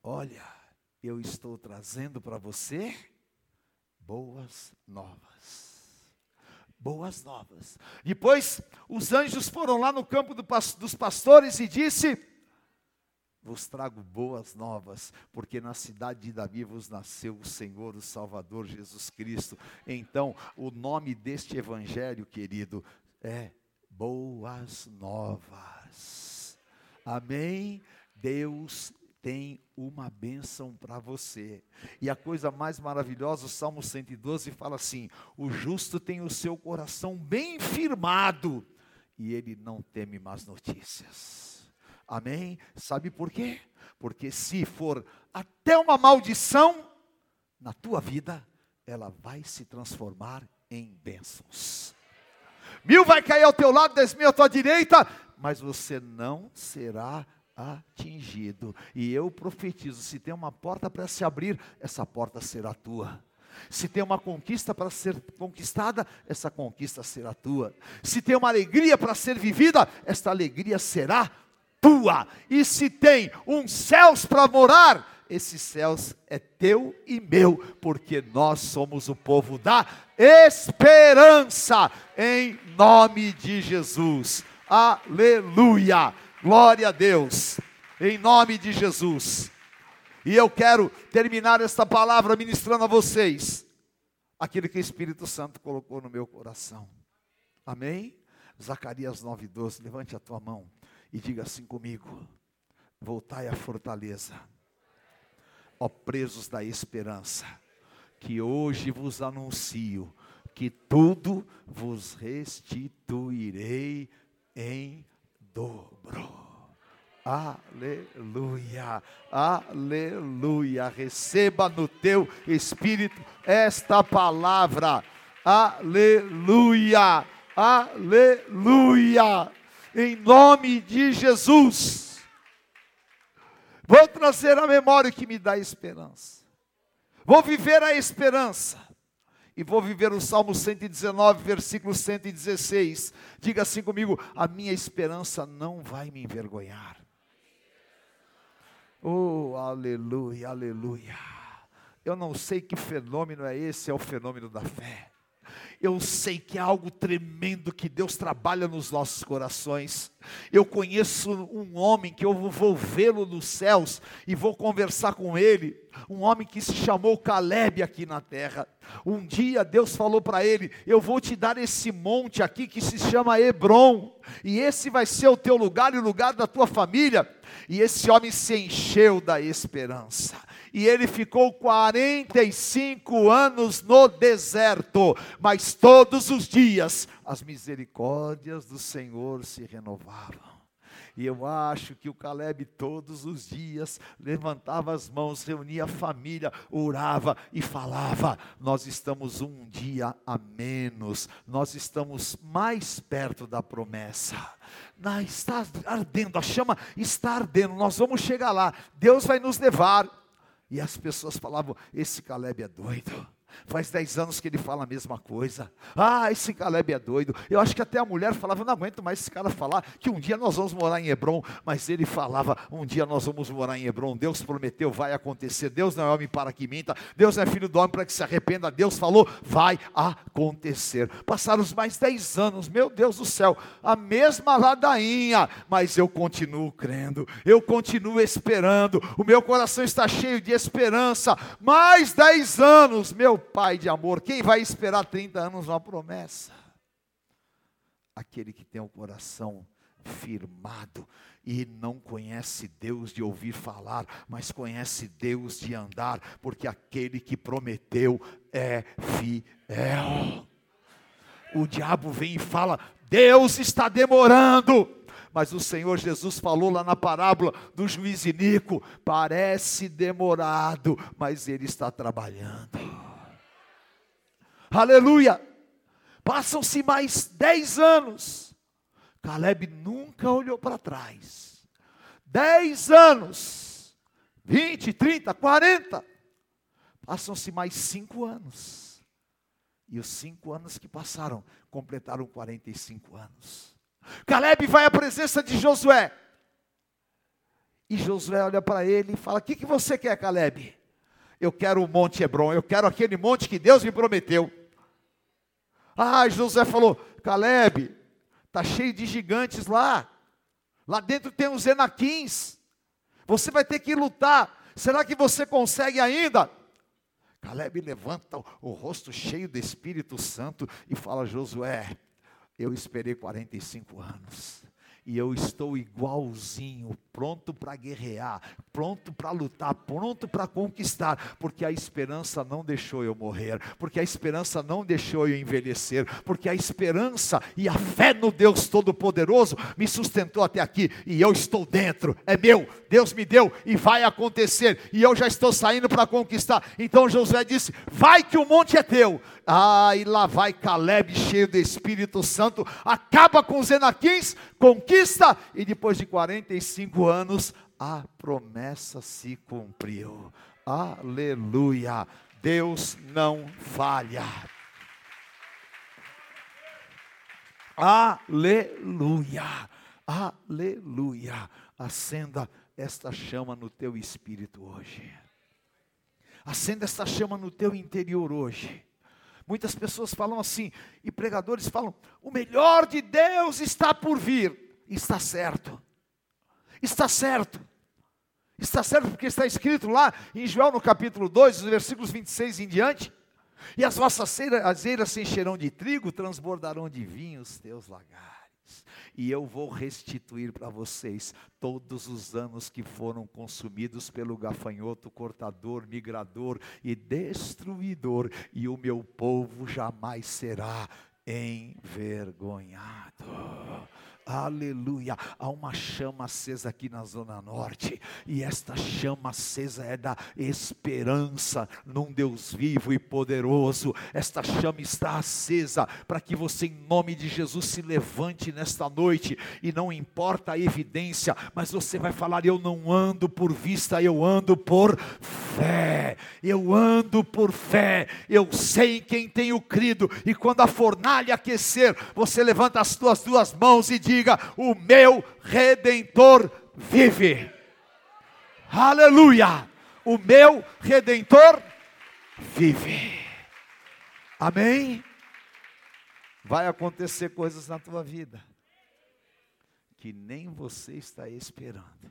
Olha, eu estou trazendo para você boas novas. Boas novas. Depois, os anjos foram lá no campo do, dos pastores e disse: Vos trago boas novas, porque na cidade de Davi vos nasceu o Senhor, o Salvador Jesus Cristo. Então, o nome deste evangelho, querido, é boas novas. Amém? Deus tem uma bênção para você. E a coisa mais maravilhosa, o Salmo 112 fala assim: o justo tem o seu coração bem firmado e ele não teme más notícias. Amém? Sabe por quê? Porque se for até uma maldição na tua vida, ela vai se transformar em bênçãos mil vai cair ao teu lado, dez mil à tua direita, mas você não será atingido. E eu profetizo: se tem uma porta para se abrir, essa porta será tua. Se tem uma conquista para ser conquistada, essa conquista será tua. Se tem uma alegria para ser vivida, esta alegria será tua. E se tem um céus para morar, esses céus é teu e meu, porque nós somos o povo da esperança, em nome de Jesus. Aleluia! Glória a Deus, em nome de Jesus. E eu quero terminar esta palavra ministrando a vocês aquilo que o Espírito Santo colocou no meu coração. Amém? Zacarias 9,12. Levante a tua mão e diga assim comigo: Voltai à fortaleza ó presos da esperança, que hoje vos anuncio que tudo vos restituirei em dobro. Aleluia, aleluia. Receba no teu espírito esta palavra. Aleluia, aleluia. Em nome de Jesus. Vou trazer a memória que me dá esperança. Vou viver a esperança. E vou viver o Salmo 119, versículo 116. Diga assim comigo: a minha esperança não vai me envergonhar. Oh, aleluia, aleluia. Eu não sei que fenômeno é esse, é o fenômeno da fé. Eu sei que é algo tremendo que Deus trabalha nos nossos corações. Eu conheço um homem que eu vou vê-lo nos céus e vou conversar com ele. Um homem que se chamou Caleb aqui na terra. Um dia Deus falou para ele: Eu vou te dar esse monte aqui que se chama Hebron, e esse vai ser o teu lugar e o lugar da tua família. E esse homem se encheu da esperança e ele ficou 45 anos no deserto, mas todos os dias as misericórdias do Senhor se renovavam. E eu acho que o Caleb todos os dias levantava as mãos, reunia a família, orava e falava: Nós estamos um dia a menos, nós estamos mais perto da promessa. está ardendo, a chama está ardendo, nós vamos chegar lá, Deus vai nos levar. E as pessoas falavam: esse Caleb é doido. Faz dez anos que ele fala a mesma coisa. Ah, esse Caleb é doido. Eu acho que até a mulher falava: não aguento mais esse cara falar que um dia nós vamos morar em Hebron. Mas ele falava: um dia nós vamos morar em Hebron. Deus prometeu, vai acontecer. Deus não é homem para que minta. Deus não é filho do homem para que se arrependa. Deus falou: vai acontecer. Passaram os mais dez anos, meu Deus do céu, a mesma ladainha. Mas eu continuo crendo, eu continuo esperando. O meu coração está cheio de esperança. Mais dez anos, meu pai de amor, quem vai esperar 30 anos uma promessa? Aquele que tem o coração firmado e não conhece Deus de ouvir falar, mas conhece Deus de andar, porque aquele que prometeu é fiel. O diabo vem e fala: Deus está demorando. Mas o Senhor Jesus falou lá na parábola do juiz Inico: parece demorado, mas ele está trabalhando. Aleluia! Passam-se mais dez anos. Caleb nunca olhou para trás. Dez anos. Vinte, trinta, quarenta. Passam-se mais cinco anos. E os cinco anos que passaram completaram 45 anos. Caleb vai à presença de Josué. E Josué olha para ele e fala: O que, que você quer, Caleb? Eu quero o Monte Hebron, eu quero aquele monte que Deus me prometeu. Ah, José falou: Caleb, está cheio de gigantes lá. Lá dentro tem os Enaquins. Você vai ter que lutar. Será que você consegue ainda? Caleb levanta o, o rosto cheio do Espírito Santo e fala: Josué, eu esperei 45 anos e eu estou igualzinho, pronto para guerrear, pronto para lutar, pronto para conquistar, porque a esperança não deixou eu morrer, porque a esperança não deixou eu envelhecer, porque a esperança e a fé no Deus Todo-Poderoso me sustentou até aqui e eu estou dentro, é meu, Deus me deu e vai acontecer, e eu já estou saindo para conquistar. Então Josué disse: Vai que o monte é teu. Ah, e lá vai Caleb cheio do Espírito Santo, acaba com os Enaquins, conquista, e depois de 45 anos, a promessa se cumpriu. Aleluia! Deus não falha. Aleluia! Aleluia! Acenda esta chama no teu espírito hoje. Acenda esta chama no teu interior hoje. Muitas pessoas falam assim, e pregadores falam: o melhor de Deus está por vir. Está certo, está certo, está certo, porque está escrito lá em Joel no capítulo 2, versículos 26 em diante: e as vossas eiras se encherão de trigo, transbordarão de vinho os teus lagares. E eu vou restituir para vocês todos os anos que foram consumidos pelo gafanhoto, cortador, migrador e destruidor, e o meu povo jamais será envergonhado. Aleluia. Há uma chama acesa aqui na Zona Norte. E esta chama acesa é da esperança num Deus vivo e poderoso. Esta chama está acesa para que você, em nome de Jesus, se levante nesta noite. E não importa a evidência, mas você vai falar: Eu não ando por vista, eu ando por fé. Eu ando por fé. Eu sei em quem tenho crido. E quando a fornalha aquecer, você levanta as tuas duas mãos e diz diga: O meu redentor vive. Aleluia! O meu redentor vive. Amém? Vai acontecer coisas na tua vida que nem você está esperando.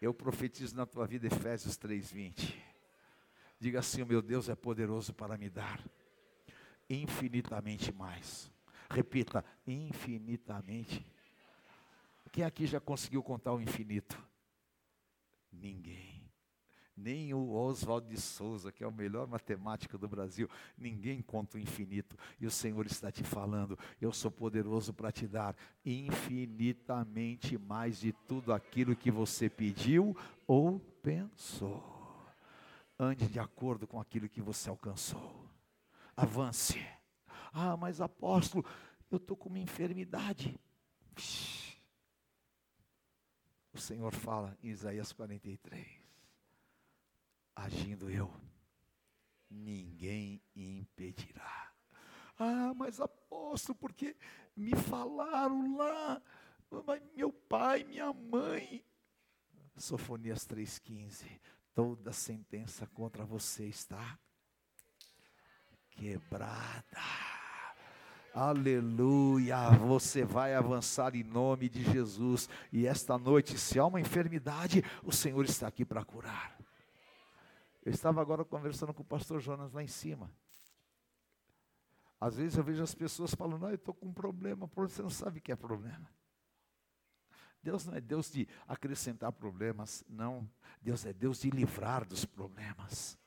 Eu profetizo na tua vida Efésios 3:20. Diga assim: "O meu Deus é poderoso para me dar infinitamente mais Repita, infinitamente. Quem aqui já conseguiu contar o infinito? Ninguém. Nem o Oswald de Souza, que é o melhor matemático do Brasil, ninguém conta o infinito. E o Senhor está te falando: eu sou poderoso para te dar infinitamente mais de tudo aquilo que você pediu ou pensou. Ande de acordo com aquilo que você alcançou. Avance. Ah, mas apóstolo, eu estou com uma enfermidade. O Senhor fala em Isaías 43: Agindo eu, ninguém impedirá. Ah, mas apóstolo, porque me falaram lá, meu pai, minha mãe. Sofonias 3,15: Toda sentença contra você está quebrada. Aleluia, você vai avançar em nome de Jesus. E esta noite, se há uma enfermidade, o Senhor está aqui para curar. Eu estava agora conversando com o pastor Jonas lá em cima. Às vezes eu vejo as pessoas falando, ah, eu estou com um problema, você não sabe o que é problema. Deus não é Deus de acrescentar problemas, não. Deus é Deus de livrar dos problemas.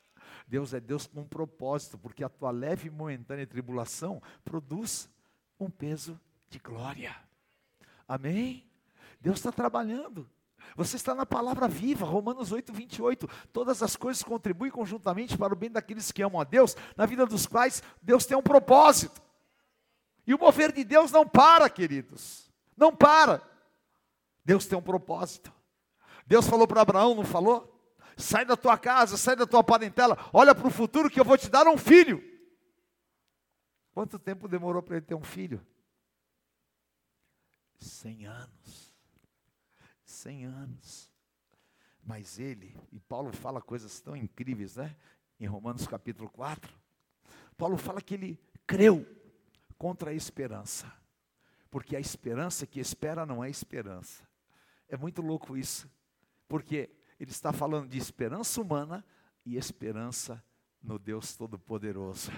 Deus é Deus com um propósito, porque a tua leve e momentânea tribulação produz um peso de glória. Amém? Deus está trabalhando. Você está na palavra viva, Romanos 8, 28. Todas as coisas contribuem conjuntamente para o bem daqueles que amam a Deus, na vida dos quais Deus tem um propósito. E o mover de Deus não para, queridos. Não para. Deus tem um propósito. Deus falou para Abraão, não falou? Sai da tua casa, sai da tua parentela, olha para o futuro que eu vou te dar um filho. Quanto tempo demorou para ele ter um filho? Cem anos. Cem anos. Mas ele, e Paulo fala coisas tão incríveis, né? Em Romanos capítulo 4. Paulo fala que ele creu contra a esperança. Porque a esperança que espera não é esperança. É muito louco isso. Porque ele está falando de esperança humana e esperança no Deus Todo-Poderoso.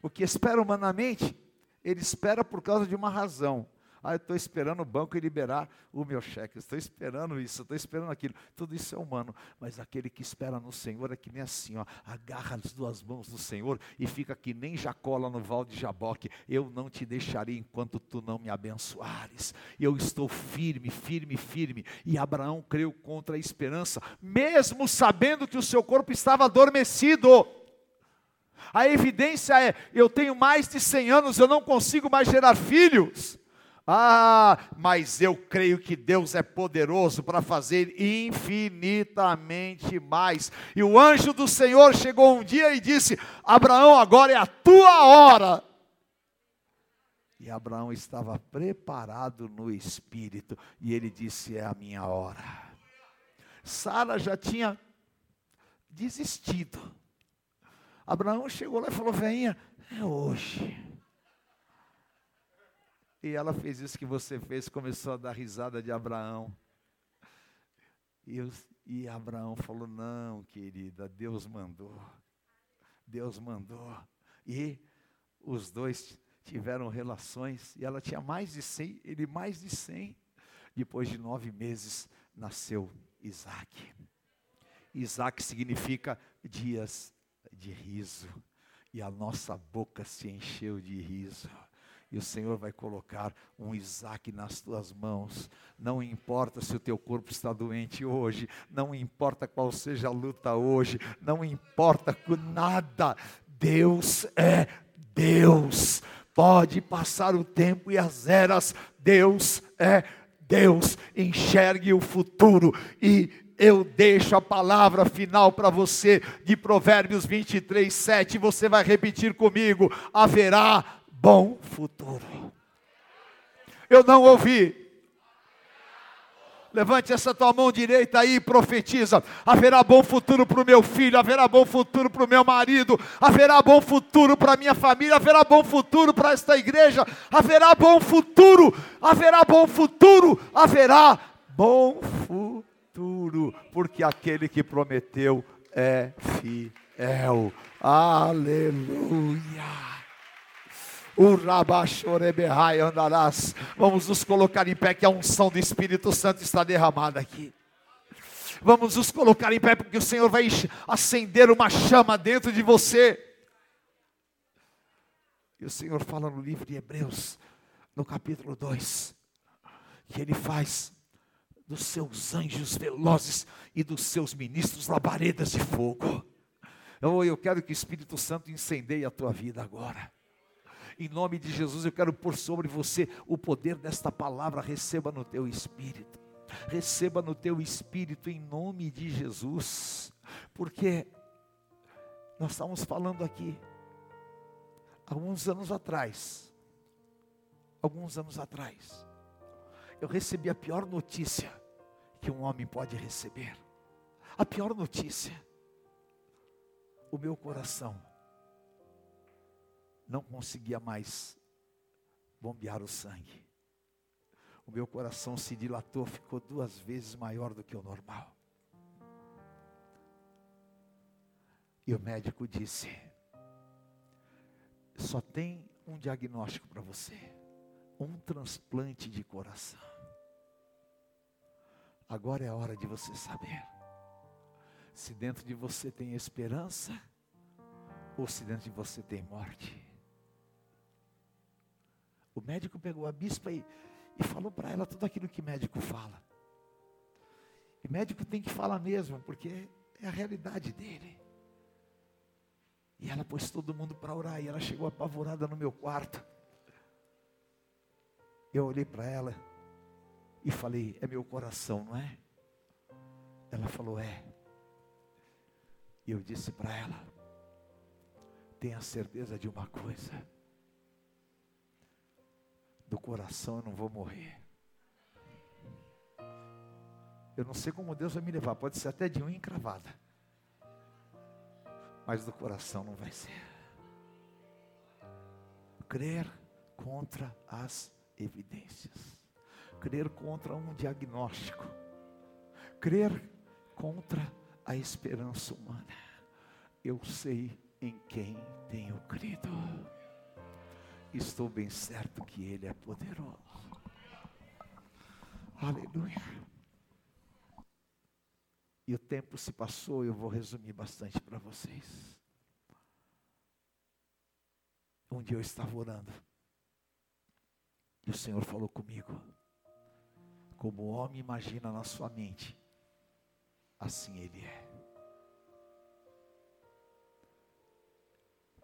O que espera humanamente, ele espera por causa de uma razão. Ah, eu estou esperando o banco liberar o meu cheque, estou esperando isso, estou esperando aquilo. Tudo isso é humano, mas aquele que espera no Senhor é que nem assim, ó, agarra as duas mãos do Senhor e fica que nem Jacó lá no val de Jaboque. Eu não te deixarei enquanto tu não me abençoares. Eu estou firme, firme, firme. E Abraão creu contra a esperança, mesmo sabendo que o seu corpo estava adormecido. A evidência é: eu tenho mais de 100 anos, eu não consigo mais gerar filhos. Ah, mas eu creio que Deus é poderoso para fazer infinitamente mais. E o anjo do Senhor chegou um dia e disse: Abraão, agora é a tua hora. E Abraão estava preparado no espírito, e ele disse: É a minha hora. Sara já tinha desistido. Abraão chegou lá e falou: Venha, é hoje. E ela fez isso que você fez, começou a dar risada de Abraão. E, eu, e Abraão falou: Não, querida, Deus mandou. Deus mandou. E os dois tiveram relações e ela tinha mais de 100, ele mais de 100. Depois de nove meses, nasceu Isaac. Isaac significa dias de riso, e a nossa boca se encheu de riso. E o Senhor vai colocar um Isaac nas tuas mãos. Não importa se o teu corpo está doente hoje, não importa qual seja a luta hoje, não importa com nada. Deus é Deus. Pode passar o tempo e as eras, Deus é Deus. Enxergue o futuro e eu deixo a palavra final para você de Provérbios 23, 7. Você vai repetir comigo: haverá bom futuro. Eu não ouvi. Levante essa tua mão direita aí e profetiza: haverá bom futuro para o meu filho, haverá bom futuro para o meu marido, haverá bom futuro para a minha família, haverá bom futuro para esta igreja, haverá bom futuro, haverá bom futuro, haverá bom futuro, porque aquele que prometeu é fiel. Aleluia. Andarás. Vamos nos colocar em pé, que a unção do Espírito Santo está derramada aqui. Vamos nos colocar em pé, porque o Senhor vai acender uma chama dentro de você. E o Senhor fala no livro de Hebreus, no capítulo 2, que Ele faz dos seus anjos velozes e dos seus ministros labaredas de fogo. Oh, eu quero que o Espírito Santo incendeie a tua vida agora. Em nome de Jesus, eu quero pôr sobre você o poder desta palavra. Receba no teu espírito. Receba no teu espírito em nome de Jesus. Porque nós estamos falando aqui alguns anos atrás. Alguns anos atrás. Eu recebi a pior notícia que um homem pode receber. A pior notícia. O meu coração não conseguia mais bombear o sangue. O meu coração se dilatou, ficou duas vezes maior do que o normal. E o médico disse: só tem um diagnóstico para você: um transplante de coração. Agora é a hora de você saber se dentro de você tem esperança ou se dentro de você tem morte. O médico pegou a bispa e, e falou para ela tudo aquilo que médico fala. E médico tem que falar mesmo, porque é a realidade dele. E ela pôs todo mundo para orar e ela chegou apavorada no meu quarto. Eu olhei para ela e falei: É meu coração, não é? Ela falou: É. E eu disse para ela: Tenha certeza de uma coisa do coração eu não vou morrer. Eu não sei como Deus vai me levar, pode ser até de unha encravada. Mas do coração não vai ser. Crer contra as evidências. Crer contra um diagnóstico. Crer contra a esperança humana. Eu sei em quem tenho crido estou bem certo que Ele é poderoso. Aleluia. E o tempo se passou, eu vou resumir bastante para vocês. Um dia eu estava orando. E o Senhor falou comigo. Como o homem imagina na sua mente, assim ele é.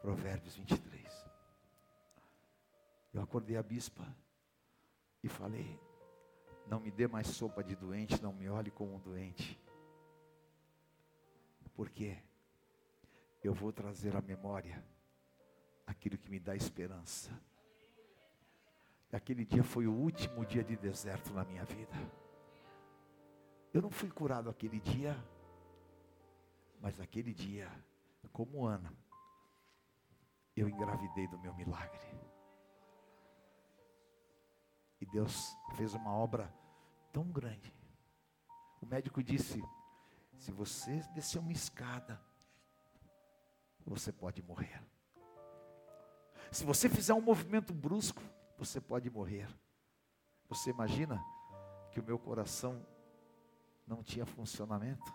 Provérbios 23. Eu acordei a bispa e falei: Não me dê mais sopa de doente, não me olhe como um doente. Porque eu vou trazer à memória aquilo que me dá esperança. Aquele dia foi o último dia de deserto na minha vida. Eu não fui curado aquele dia, mas aquele dia, como Ana, eu engravidei do meu milagre. Deus fez uma obra tão grande. O médico disse: se você descer uma escada, você pode morrer. Se você fizer um movimento brusco, você pode morrer. Você imagina que o meu coração não tinha funcionamento?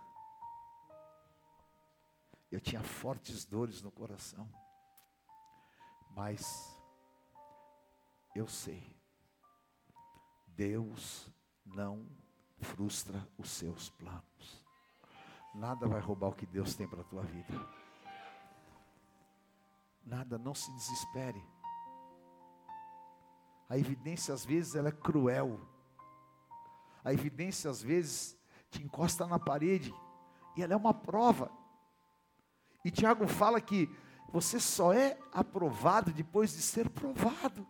Eu tinha fortes dores no coração. Mas eu sei, Deus não frustra os seus planos. Nada vai roubar o que Deus tem para a tua vida. Nada, não se desespere. A evidência às vezes ela é cruel. A evidência às vezes te encosta na parede e ela é uma prova. E Tiago fala que você só é aprovado depois de ser provado.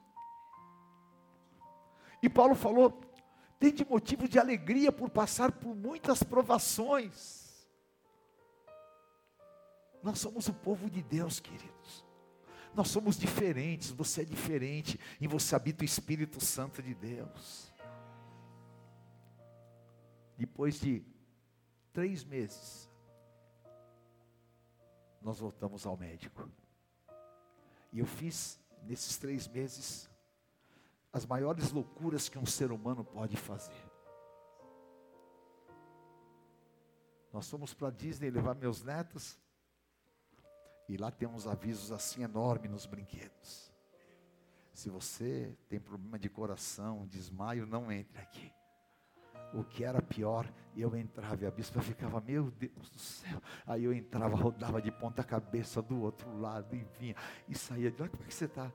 E Paulo falou: tem de motivo de alegria por passar por muitas provações. Nós somos o povo de Deus, queridos. Nós somos diferentes, você é diferente, e você habita o Espírito Santo de Deus. Depois de três meses, nós voltamos ao médico. E eu fiz, nesses três meses, as maiores loucuras que um ser humano pode fazer. Nós fomos para Disney levar meus netos. E lá tem uns avisos assim enormes nos brinquedos. Se você tem problema de coração, desmaio, não entre aqui. O que era pior, eu entrava e a bispa ficava, meu Deus do céu. Aí eu entrava, rodava de ponta cabeça do outro lado e vinha. E saía de lá, como é que você está?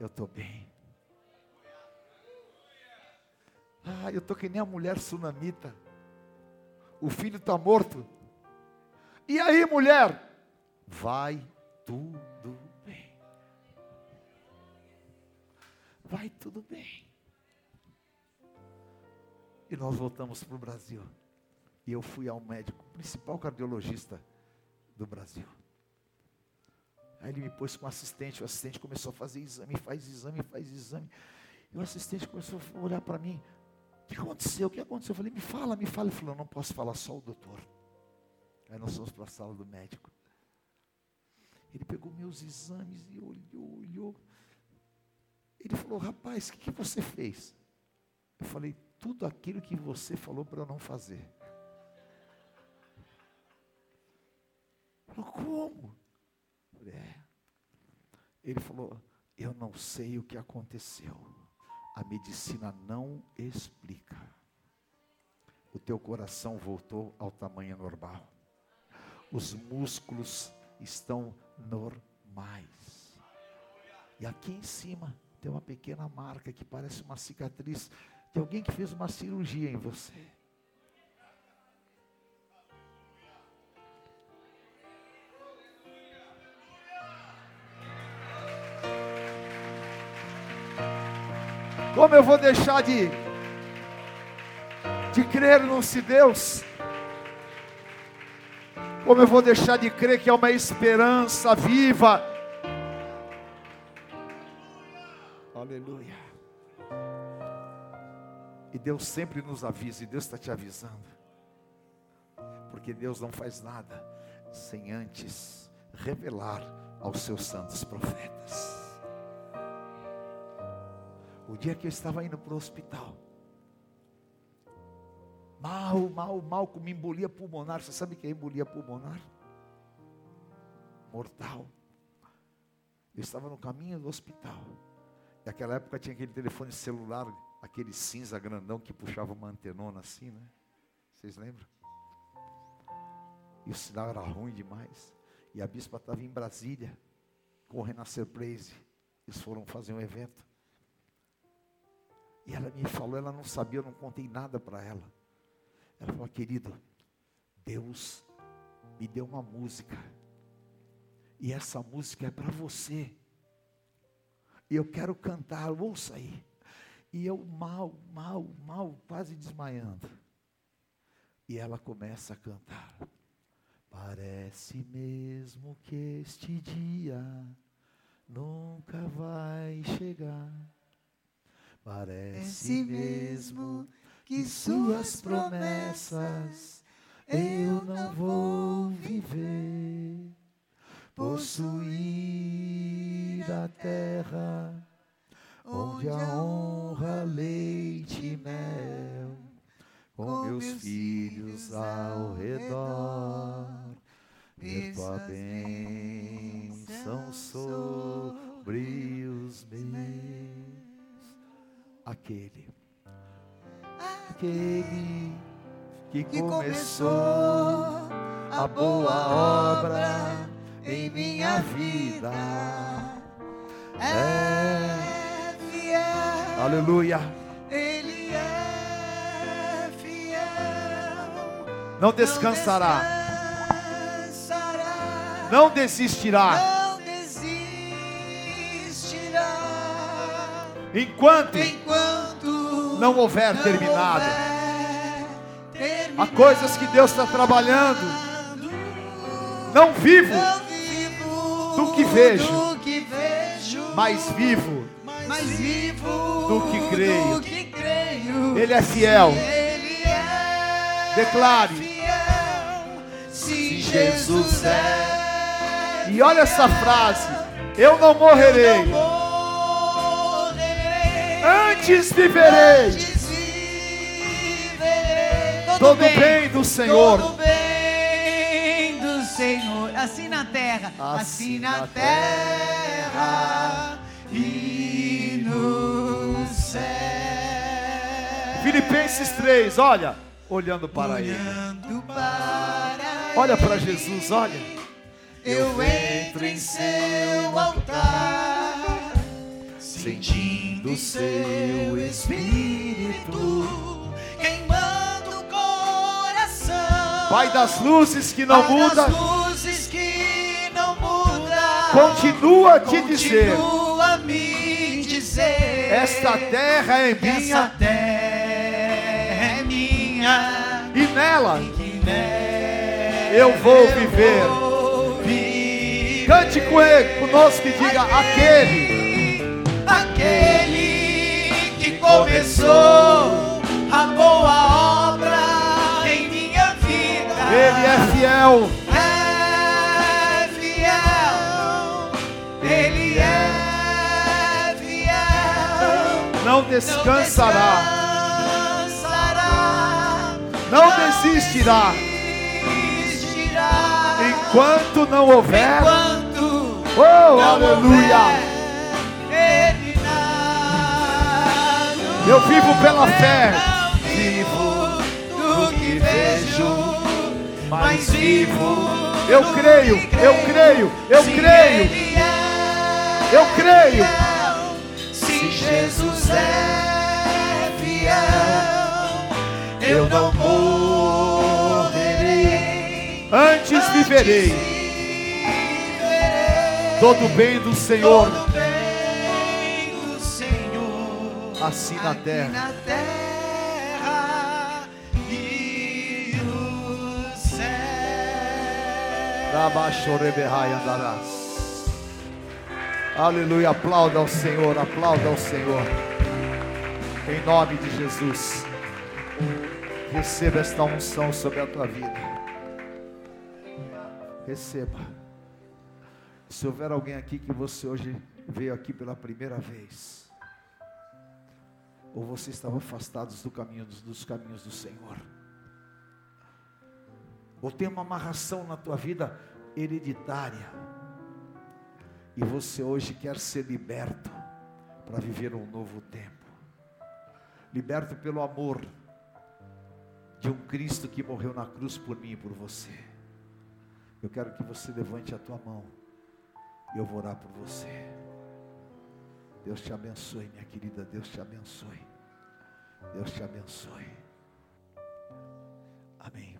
Eu estou bem. Ah, eu estou que nem a mulher sunamita. O filho está morto. E aí, mulher? vai tudo bem. Vai tudo bem. E nós voltamos para o Brasil. E eu fui ao médico, principal cardiologista do Brasil. Aí ele me pôs com assistente, o assistente começou a fazer exame, faz exame, faz exame. E o assistente começou a olhar para mim. O que aconteceu? O que aconteceu? Eu falei, me fala, me fala. Ele falou, não posso falar, só o doutor. Aí nós fomos para a sala do médico. Ele pegou meus exames e olhou, olhou. Ele falou: Rapaz, o que, que você fez? Eu falei: Tudo aquilo que você falou para eu não fazer. Falou: Como? Falei, é. Ele falou: Eu não sei o que aconteceu. A medicina não explica. O teu coração voltou ao tamanho normal. Os músculos estão normais. E aqui em cima tem uma pequena marca que parece uma cicatriz de alguém que fez uma cirurgia em você. Como eu vou deixar de, de crer nesse Deus? Como eu vou deixar de crer que é uma esperança viva? Aleluia. E Deus sempre nos avisa, e Deus está te avisando. Porque Deus não faz nada sem antes revelar aos seus santos profetas. O dia que eu estava indo para o hospital, Mal, mal, mal, com embolia pulmonar. Você sabe o que é embolia pulmonar? Mortal. Eu estava no caminho do hospital. E naquela época tinha aquele telefone celular, aquele cinza grandão que puxava uma antenona assim, né? Vocês lembram? E o sinal era ruim demais. E a bispa estava em Brasília, com o Renascer. Eles foram fazer um evento. E ela me falou, ela não sabia, eu não contei nada para ela. Ela falou, querido, Deus me deu uma música. E essa música é para você. E eu quero cantar, ouça aí. E eu mal, mal, mal, quase desmaiando. E ela começa a cantar. Parece mesmo que este dia nunca vai chegar. Parece mesmo que suas promessas eu não vou viver. possuir a terra onde a honra, leite e mel, com meus filhos ao redor, ver tua bênção sobre os meus. Aquele, aquele que começou a boa obra em minha vida. É fiel. Aleluia. Ele é fiel. Não descansará. Descansará. Não desistirá. Não desistirá. Enquanto Enquanto não houver não terminado. houver Há coisas que Deus está trabalhando. Não vivo, Não vivo do que vejo, do que vejo, mas vivo. mas vivo do que creio. do que creio. Ele é fiel. Ele é Declare. fiel. Se Jesus Jesus é E olha essa frase: Eu não morrerei, não morrerei. Antes viverei Antes viverei. todo bem do Senhor. Todo bem do Senhor. Assim na terra. Assim Assim, na na terra. E no céu. Filipenses 3, olha, olhando para ele. Olhando para Olha para ele, Jesus, olha. Eu entro em seu altar, sentindo seu espírito queimando o coração. Pai das luzes que não Pai muda, das luzes que não muda. continua a te dizer: Continua a me dizer. Esta terra é minha terra é minha. e nela que nela eu vou viver. vou viver. Cante com ele, conosco e diga: Aquele aquele que começou a boa obra em minha vida. Ele é fiel, é fiel. Ele é fiel. não descansará, não desistirá, desistirá. enquanto não houver. Enquanto Oh, não aleluia! houver Eu vivo pela fé, vivo do que vejo, mas vivo. Eu creio, eu creio, eu creio. Eu creio. Se Jesus é fiel, eu não morrerei. Antes viverei todo o bem do Senhor, assim na terra. na terra e no céu. Andarás. Aleluia, aplauda ao Senhor, aplauda ao Senhor. Em nome de Jesus. Receba esta unção sobre a tua vida. Receba. Se houver alguém aqui que você hoje veio aqui pela primeira vez, ou você estava afastado do caminho, dos caminhos do Senhor, ou tem uma amarração na tua vida hereditária, e você hoje quer ser liberto para viver um novo tempo, liberto pelo amor de um Cristo que morreu na cruz por mim e por você. Eu quero que você levante a tua mão e eu vou orar por você. Deus te abençoe, minha querida. Deus te abençoe. Deus te abençoe. Amém.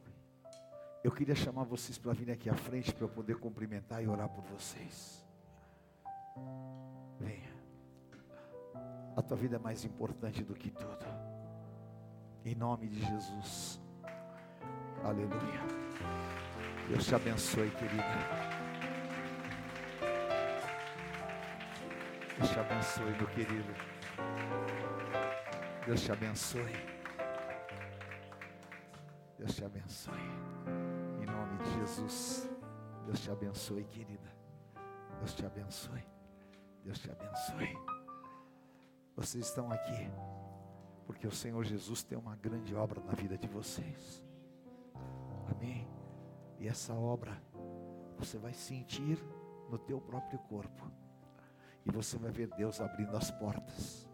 Eu queria chamar vocês para virem aqui à frente para eu poder cumprimentar e orar por vocês. Venha. A tua vida é mais importante do que tudo. Em nome de Jesus. Aleluia. Deus te abençoe, querida. Deus te abençoe, meu querido. Deus te abençoe. Deus te abençoe. Em nome de Jesus. Deus te abençoe, querida. Deus te abençoe. Deus te abençoe. Vocês estão aqui porque o Senhor Jesus tem uma grande obra na vida de vocês. Amém. E essa obra você vai sentir no teu próprio corpo. E você vai ver Deus abrindo as portas.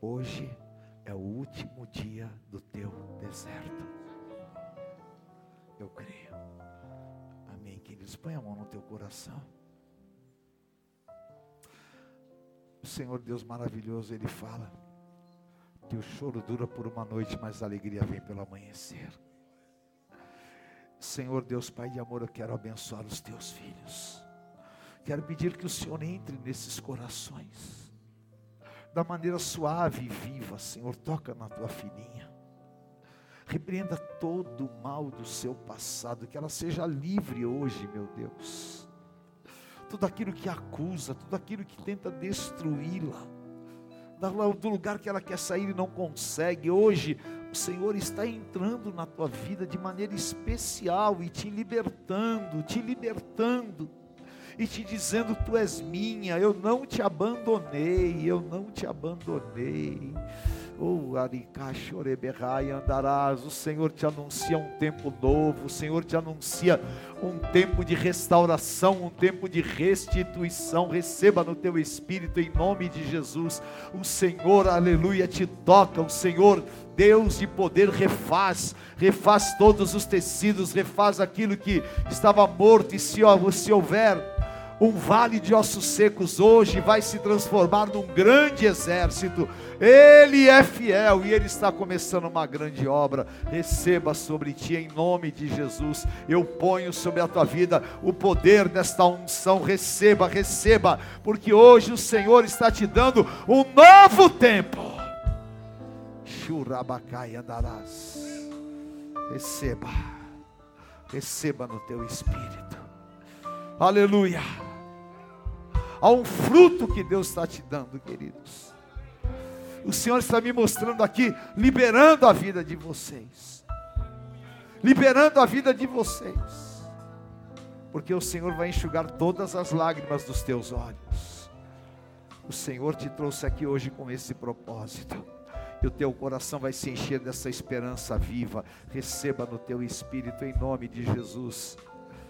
Hoje é o último dia do teu deserto. Eu creio. Amém, queridos. Põe a mão no teu coração. O Senhor Deus maravilhoso, Ele fala que o choro dura por uma noite, mas a alegria vem pelo amanhecer. Senhor Deus Pai de amor, eu quero abençoar os teus filhos. Quero pedir que o Senhor entre nesses corações. Da maneira suave e viva, Senhor, toca na tua filhinha. Repreenda todo o mal do seu passado, que ela seja livre hoje, meu Deus. Tudo aquilo que acusa, tudo aquilo que tenta destruí-la, do lugar que ela quer sair e não consegue, hoje o Senhor está entrando na tua vida de maneira especial e te libertando, te libertando e te dizendo: Tu és minha, eu não te abandonei, eu não te abandonei. Oh, andarás. O Senhor te anuncia um tempo novo, o Senhor te anuncia um tempo de restauração, um tempo de restituição. Receba no teu espírito em nome de Jesus. O Senhor, aleluia, te toca. O Senhor, Deus de poder, refaz, refaz todos os tecidos, refaz aquilo que estava morto. E se, se houver um vale de ossos secos hoje vai se transformar num grande exército. Ele é fiel e ele está começando uma grande obra. Receba sobre ti em nome de Jesus. Eu ponho sobre a tua vida o poder desta unção. Receba, receba, porque hoje o Senhor está te dando um novo tempo. Churabacai andarás. Receba, receba no teu espírito. Aleluia. Há um fruto que Deus está te dando, queridos. O Senhor está me mostrando aqui, liberando a vida de vocês. Liberando a vida de vocês. Porque o Senhor vai enxugar todas as lágrimas dos teus olhos. O Senhor te trouxe aqui hoje com esse propósito. E o teu coração vai se encher dessa esperança viva. Receba no teu espírito em nome de Jesus.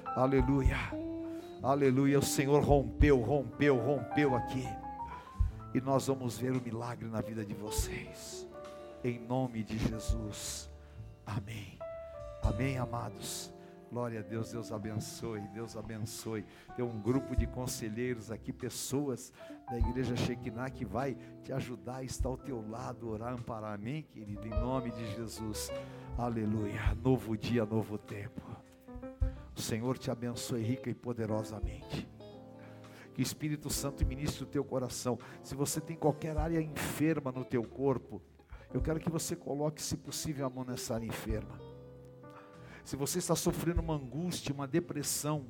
Aleluia. Aleluia, o Senhor rompeu, rompeu, rompeu aqui. E nós vamos ver o milagre na vida de vocês. Em nome de Jesus. Amém. Amém, amados. Glória a Deus, Deus abençoe, Deus abençoe. Tem um grupo de conselheiros aqui, pessoas da igreja Shekinah que vai te ajudar estar ao teu lado, orar, amparar. Amém, querido? Em nome de Jesus. Aleluia. Novo dia, novo tempo. O Senhor te abençoe rica e poderosamente. Que o Espírito Santo ministre o teu coração. Se você tem qualquer área enferma no teu corpo, eu quero que você coloque, se possível, a mão nessa área enferma. Se você está sofrendo uma angústia, uma depressão,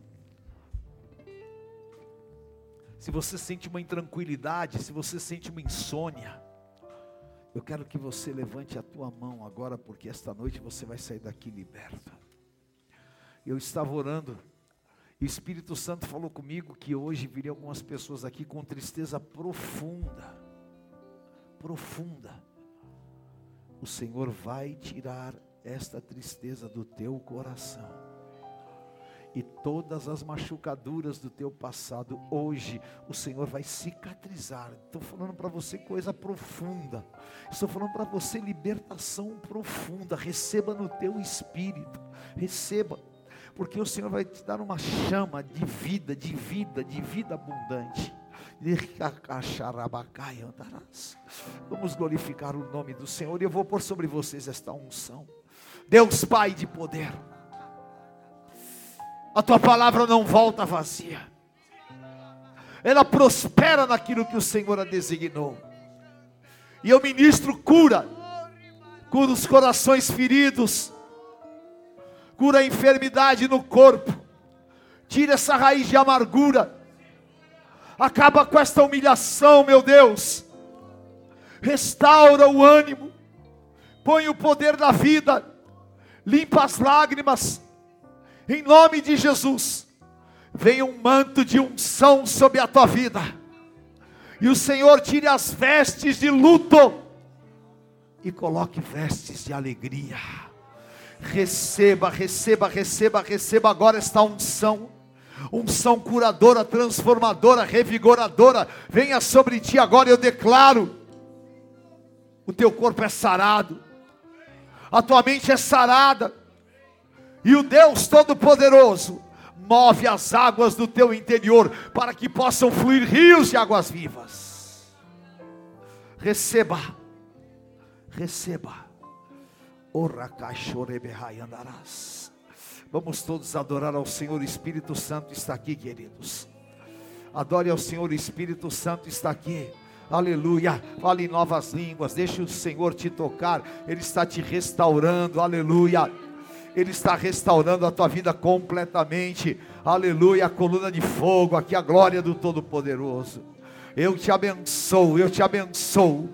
se você sente uma intranquilidade, se você sente uma insônia, eu quero que você levante a tua mão agora, porque esta noite você vai sair daqui liberto. Eu estava orando e o Espírito Santo falou comigo que hoje viriam algumas pessoas aqui com tristeza profunda. Profunda. O Senhor vai tirar esta tristeza do teu coração. E todas as machucaduras do teu passado, hoje o Senhor vai cicatrizar. Estou falando para você coisa profunda. Estou falando para você libertação profunda. Receba no teu espírito. Receba porque o Senhor vai te dar uma chama de vida, de vida, de vida abundante. Vamos glorificar o nome do Senhor e eu vou pôr sobre vocês esta unção. Deus Pai de poder, a tua palavra não volta vazia, ela prospera naquilo que o Senhor a designou. E eu ministro cura, cura os corações feridos, cura a enfermidade no corpo, tira essa raiz de amargura, acaba com esta humilhação, meu Deus, restaura o ânimo, põe o poder na vida, limpa as lágrimas, em nome de Jesus. venha um manto de unção sobre a tua vida, e o Senhor tire as vestes de luto e coloque vestes de alegria. Receba, receba, receba, receba agora esta unção. Unção curadora, transformadora, revigoradora, venha sobre ti agora, eu declaro. O teu corpo é sarado, a tua mente é sarada, e o Deus Todo-Poderoso move as águas do teu interior para que possam fluir rios de águas vivas. Receba, receba. Andarás. Vamos todos adorar ao Senhor, Espírito Santo está aqui, queridos. Adore ao Senhor, o Espírito Santo está aqui. Aleluia. Fale em novas línguas. Deixe o Senhor te tocar. Ele está te restaurando. Aleluia. Ele está restaurando a tua vida completamente. Aleluia, a coluna de fogo, aqui a glória do Todo-Poderoso. Eu te abençoo, eu te abençoo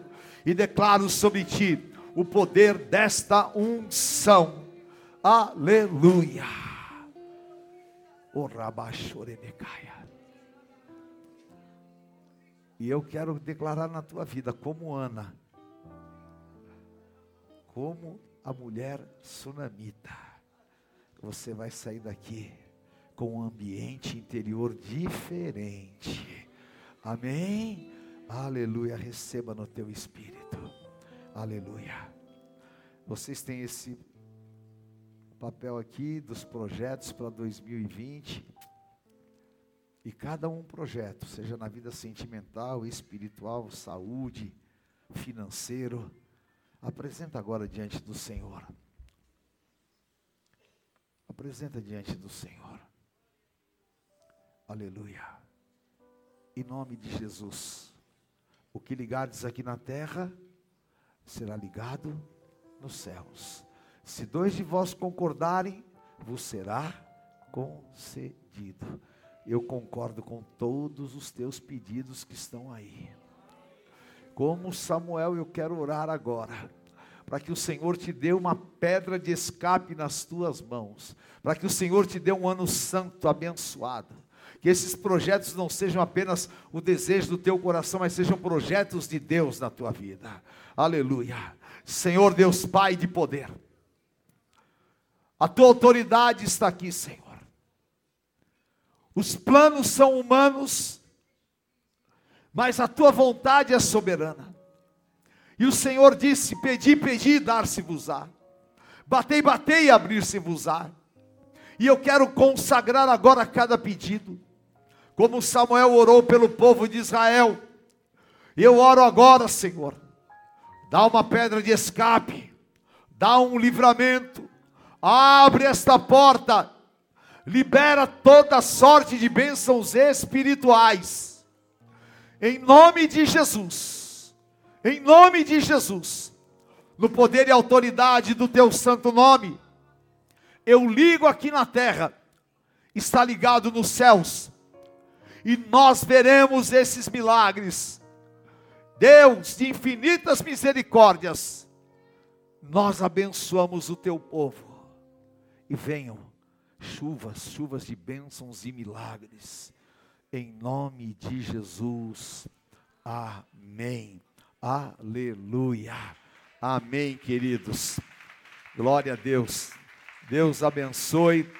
e declaro sobre ti o poder desta unção. Aleluia. O. E eu quero declarar na tua vida como Ana, como a mulher sunamita você vai sair daqui com um ambiente interior diferente. Amém? Aleluia. Receba no teu espírito. Aleluia. Vocês têm esse papel aqui dos projetos para 2020. E cada um projeto, seja na vida sentimental, espiritual, saúde, financeiro, apresenta agora diante do Senhor. Apresenta diante do Senhor. Aleluia. Em nome de Jesus. O que ligares aqui na terra será ligado nos céus. Se dois de vós concordarem, vos será concedido. Eu concordo com todos os teus pedidos que estão aí. Como Samuel, eu quero orar agora para que o Senhor te dê uma pedra de escape nas tuas mãos, para que o Senhor te dê um ano santo abençoado. Que esses projetos não sejam apenas o desejo do teu coração, mas sejam projetos de Deus na tua vida. Aleluia. Senhor Deus Pai de poder. A tua autoridade está aqui, Senhor. Os planos são humanos, mas a tua vontade é soberana. E o Senhor disse: Pedi, pedi dar-se-vos-á. Batei, batei e abrir-se-vos-á. E eu quero consagrar agora cada pedido. Como Samuel orou pelo povo de Israel. Eu oro agora, Senhor. Dá uma pedra de escape. Dá um livramento. Abre esta porta. Libera toda sorte de bênçãos espirituais. Em nome de Jesus em nome de Jesus, no poder e autoridade do teu santo nome, eu ligo aqui na terra, está ligado nos céus, e nós veremos esses milagres. Deus de infinitas misericórdias, nós abençoamos o teu povo, e venham chuvas, chuvas de bênçãos e milagres, em nome de Jesus. Amém. Aleluia. Amém, queridos. Glória a Deus. Deus abençoe.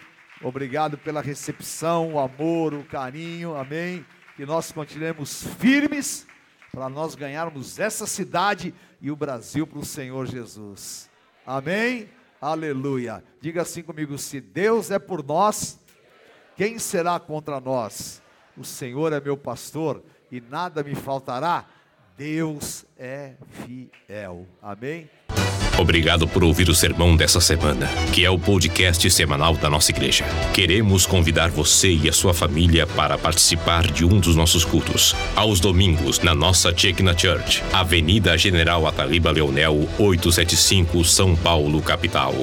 Obrigado pela recepção, o amor, o carinho. Amém. Que nós continuemos firmes para nós ganharmos essa cidade e o Brasil para o Senhor Jesus. Amém. Aleluia. Diga assim comigo: se Deus é por nós, quem será contra nós? O Senhor é meu pastor e nada me faltará. Deus é fiel. Amém? Obrigado por ouvir o sermão dessa semana, que é o podcast semanal da nossa igreja. Queremos convidar você e a sua família para participar de um dos nossos cultos, aos domingos, na nossa Chekna Church, Avenida General Ataliba Leonel, 875, São Paulo, capital.